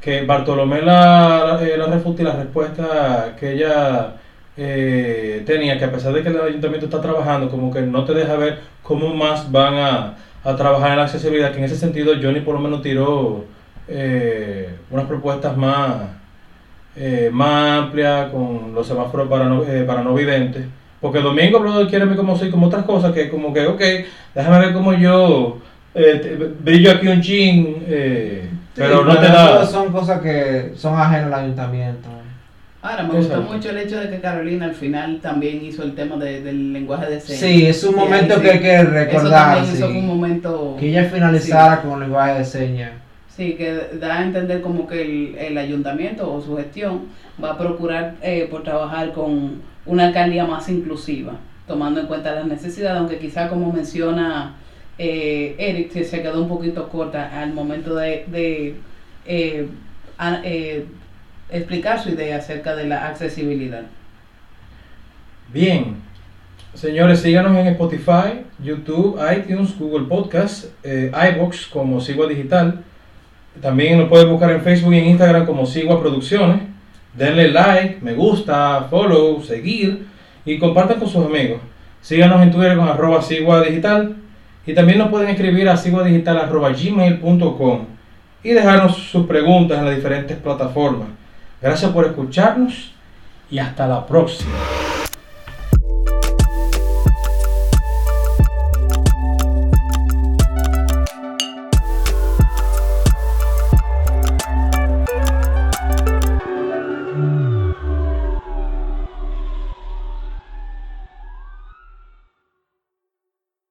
que Bartolomé la, la, eh, la refuta y la respuesta que ella eh, tenía, que a pesar de que el ayuntamiento está trabajando, como que no te deja ver cómo más van a, a trabajar en la accesibilidad, que en ese sentido Johnny por lo menos tiró eh, unas propuestas más, eh, más amplias con los semáforos para no, eh, para no videntes. Porque Domingo habló de Quiéreme como soy, como otras cosas que como que, ok, déjame ver cómo yo eh, brillo aquí un chin, pero no te da... Son cosas que son ajenas al ayuntamiento. Ahora, me gustó mucho el hecho de que Carolina al final también hizo el tema de- del lenguaje de señas. Sí, es un momento que sí. hay que recordar. también, eso sí. fue un momento... Que ella finalizara con el lenguaje de señas. Sí, que da a entender como que el, el ayuntamiento o su gestión va a procurar eh, por trabajar con una alcaldía más inclusiva, tomando en cuenta las necesidades, aunque quizá como menciona eh, Eric, se quedó un poquito corta al momento de, eh, eh, explicar su idea acerca de la accesibilidad. Bien, señores, síganos en Spotify, YouTube, iTunes, Google Podcast, iBox como Sigua Digital. También nos pueden buscar en Facebook y en Instagram como Sigua Producciones. Denle like, me gusta, follow, seguir y compartan con sus amigos. Síganos en Twitter con arroba Sigua Digital y también nos pueden escribir a siguadigital arroba gmail.com y dejarnos sus preguntas en las diferentes plataformas. Gracias por escucharnos y hasta la próxima.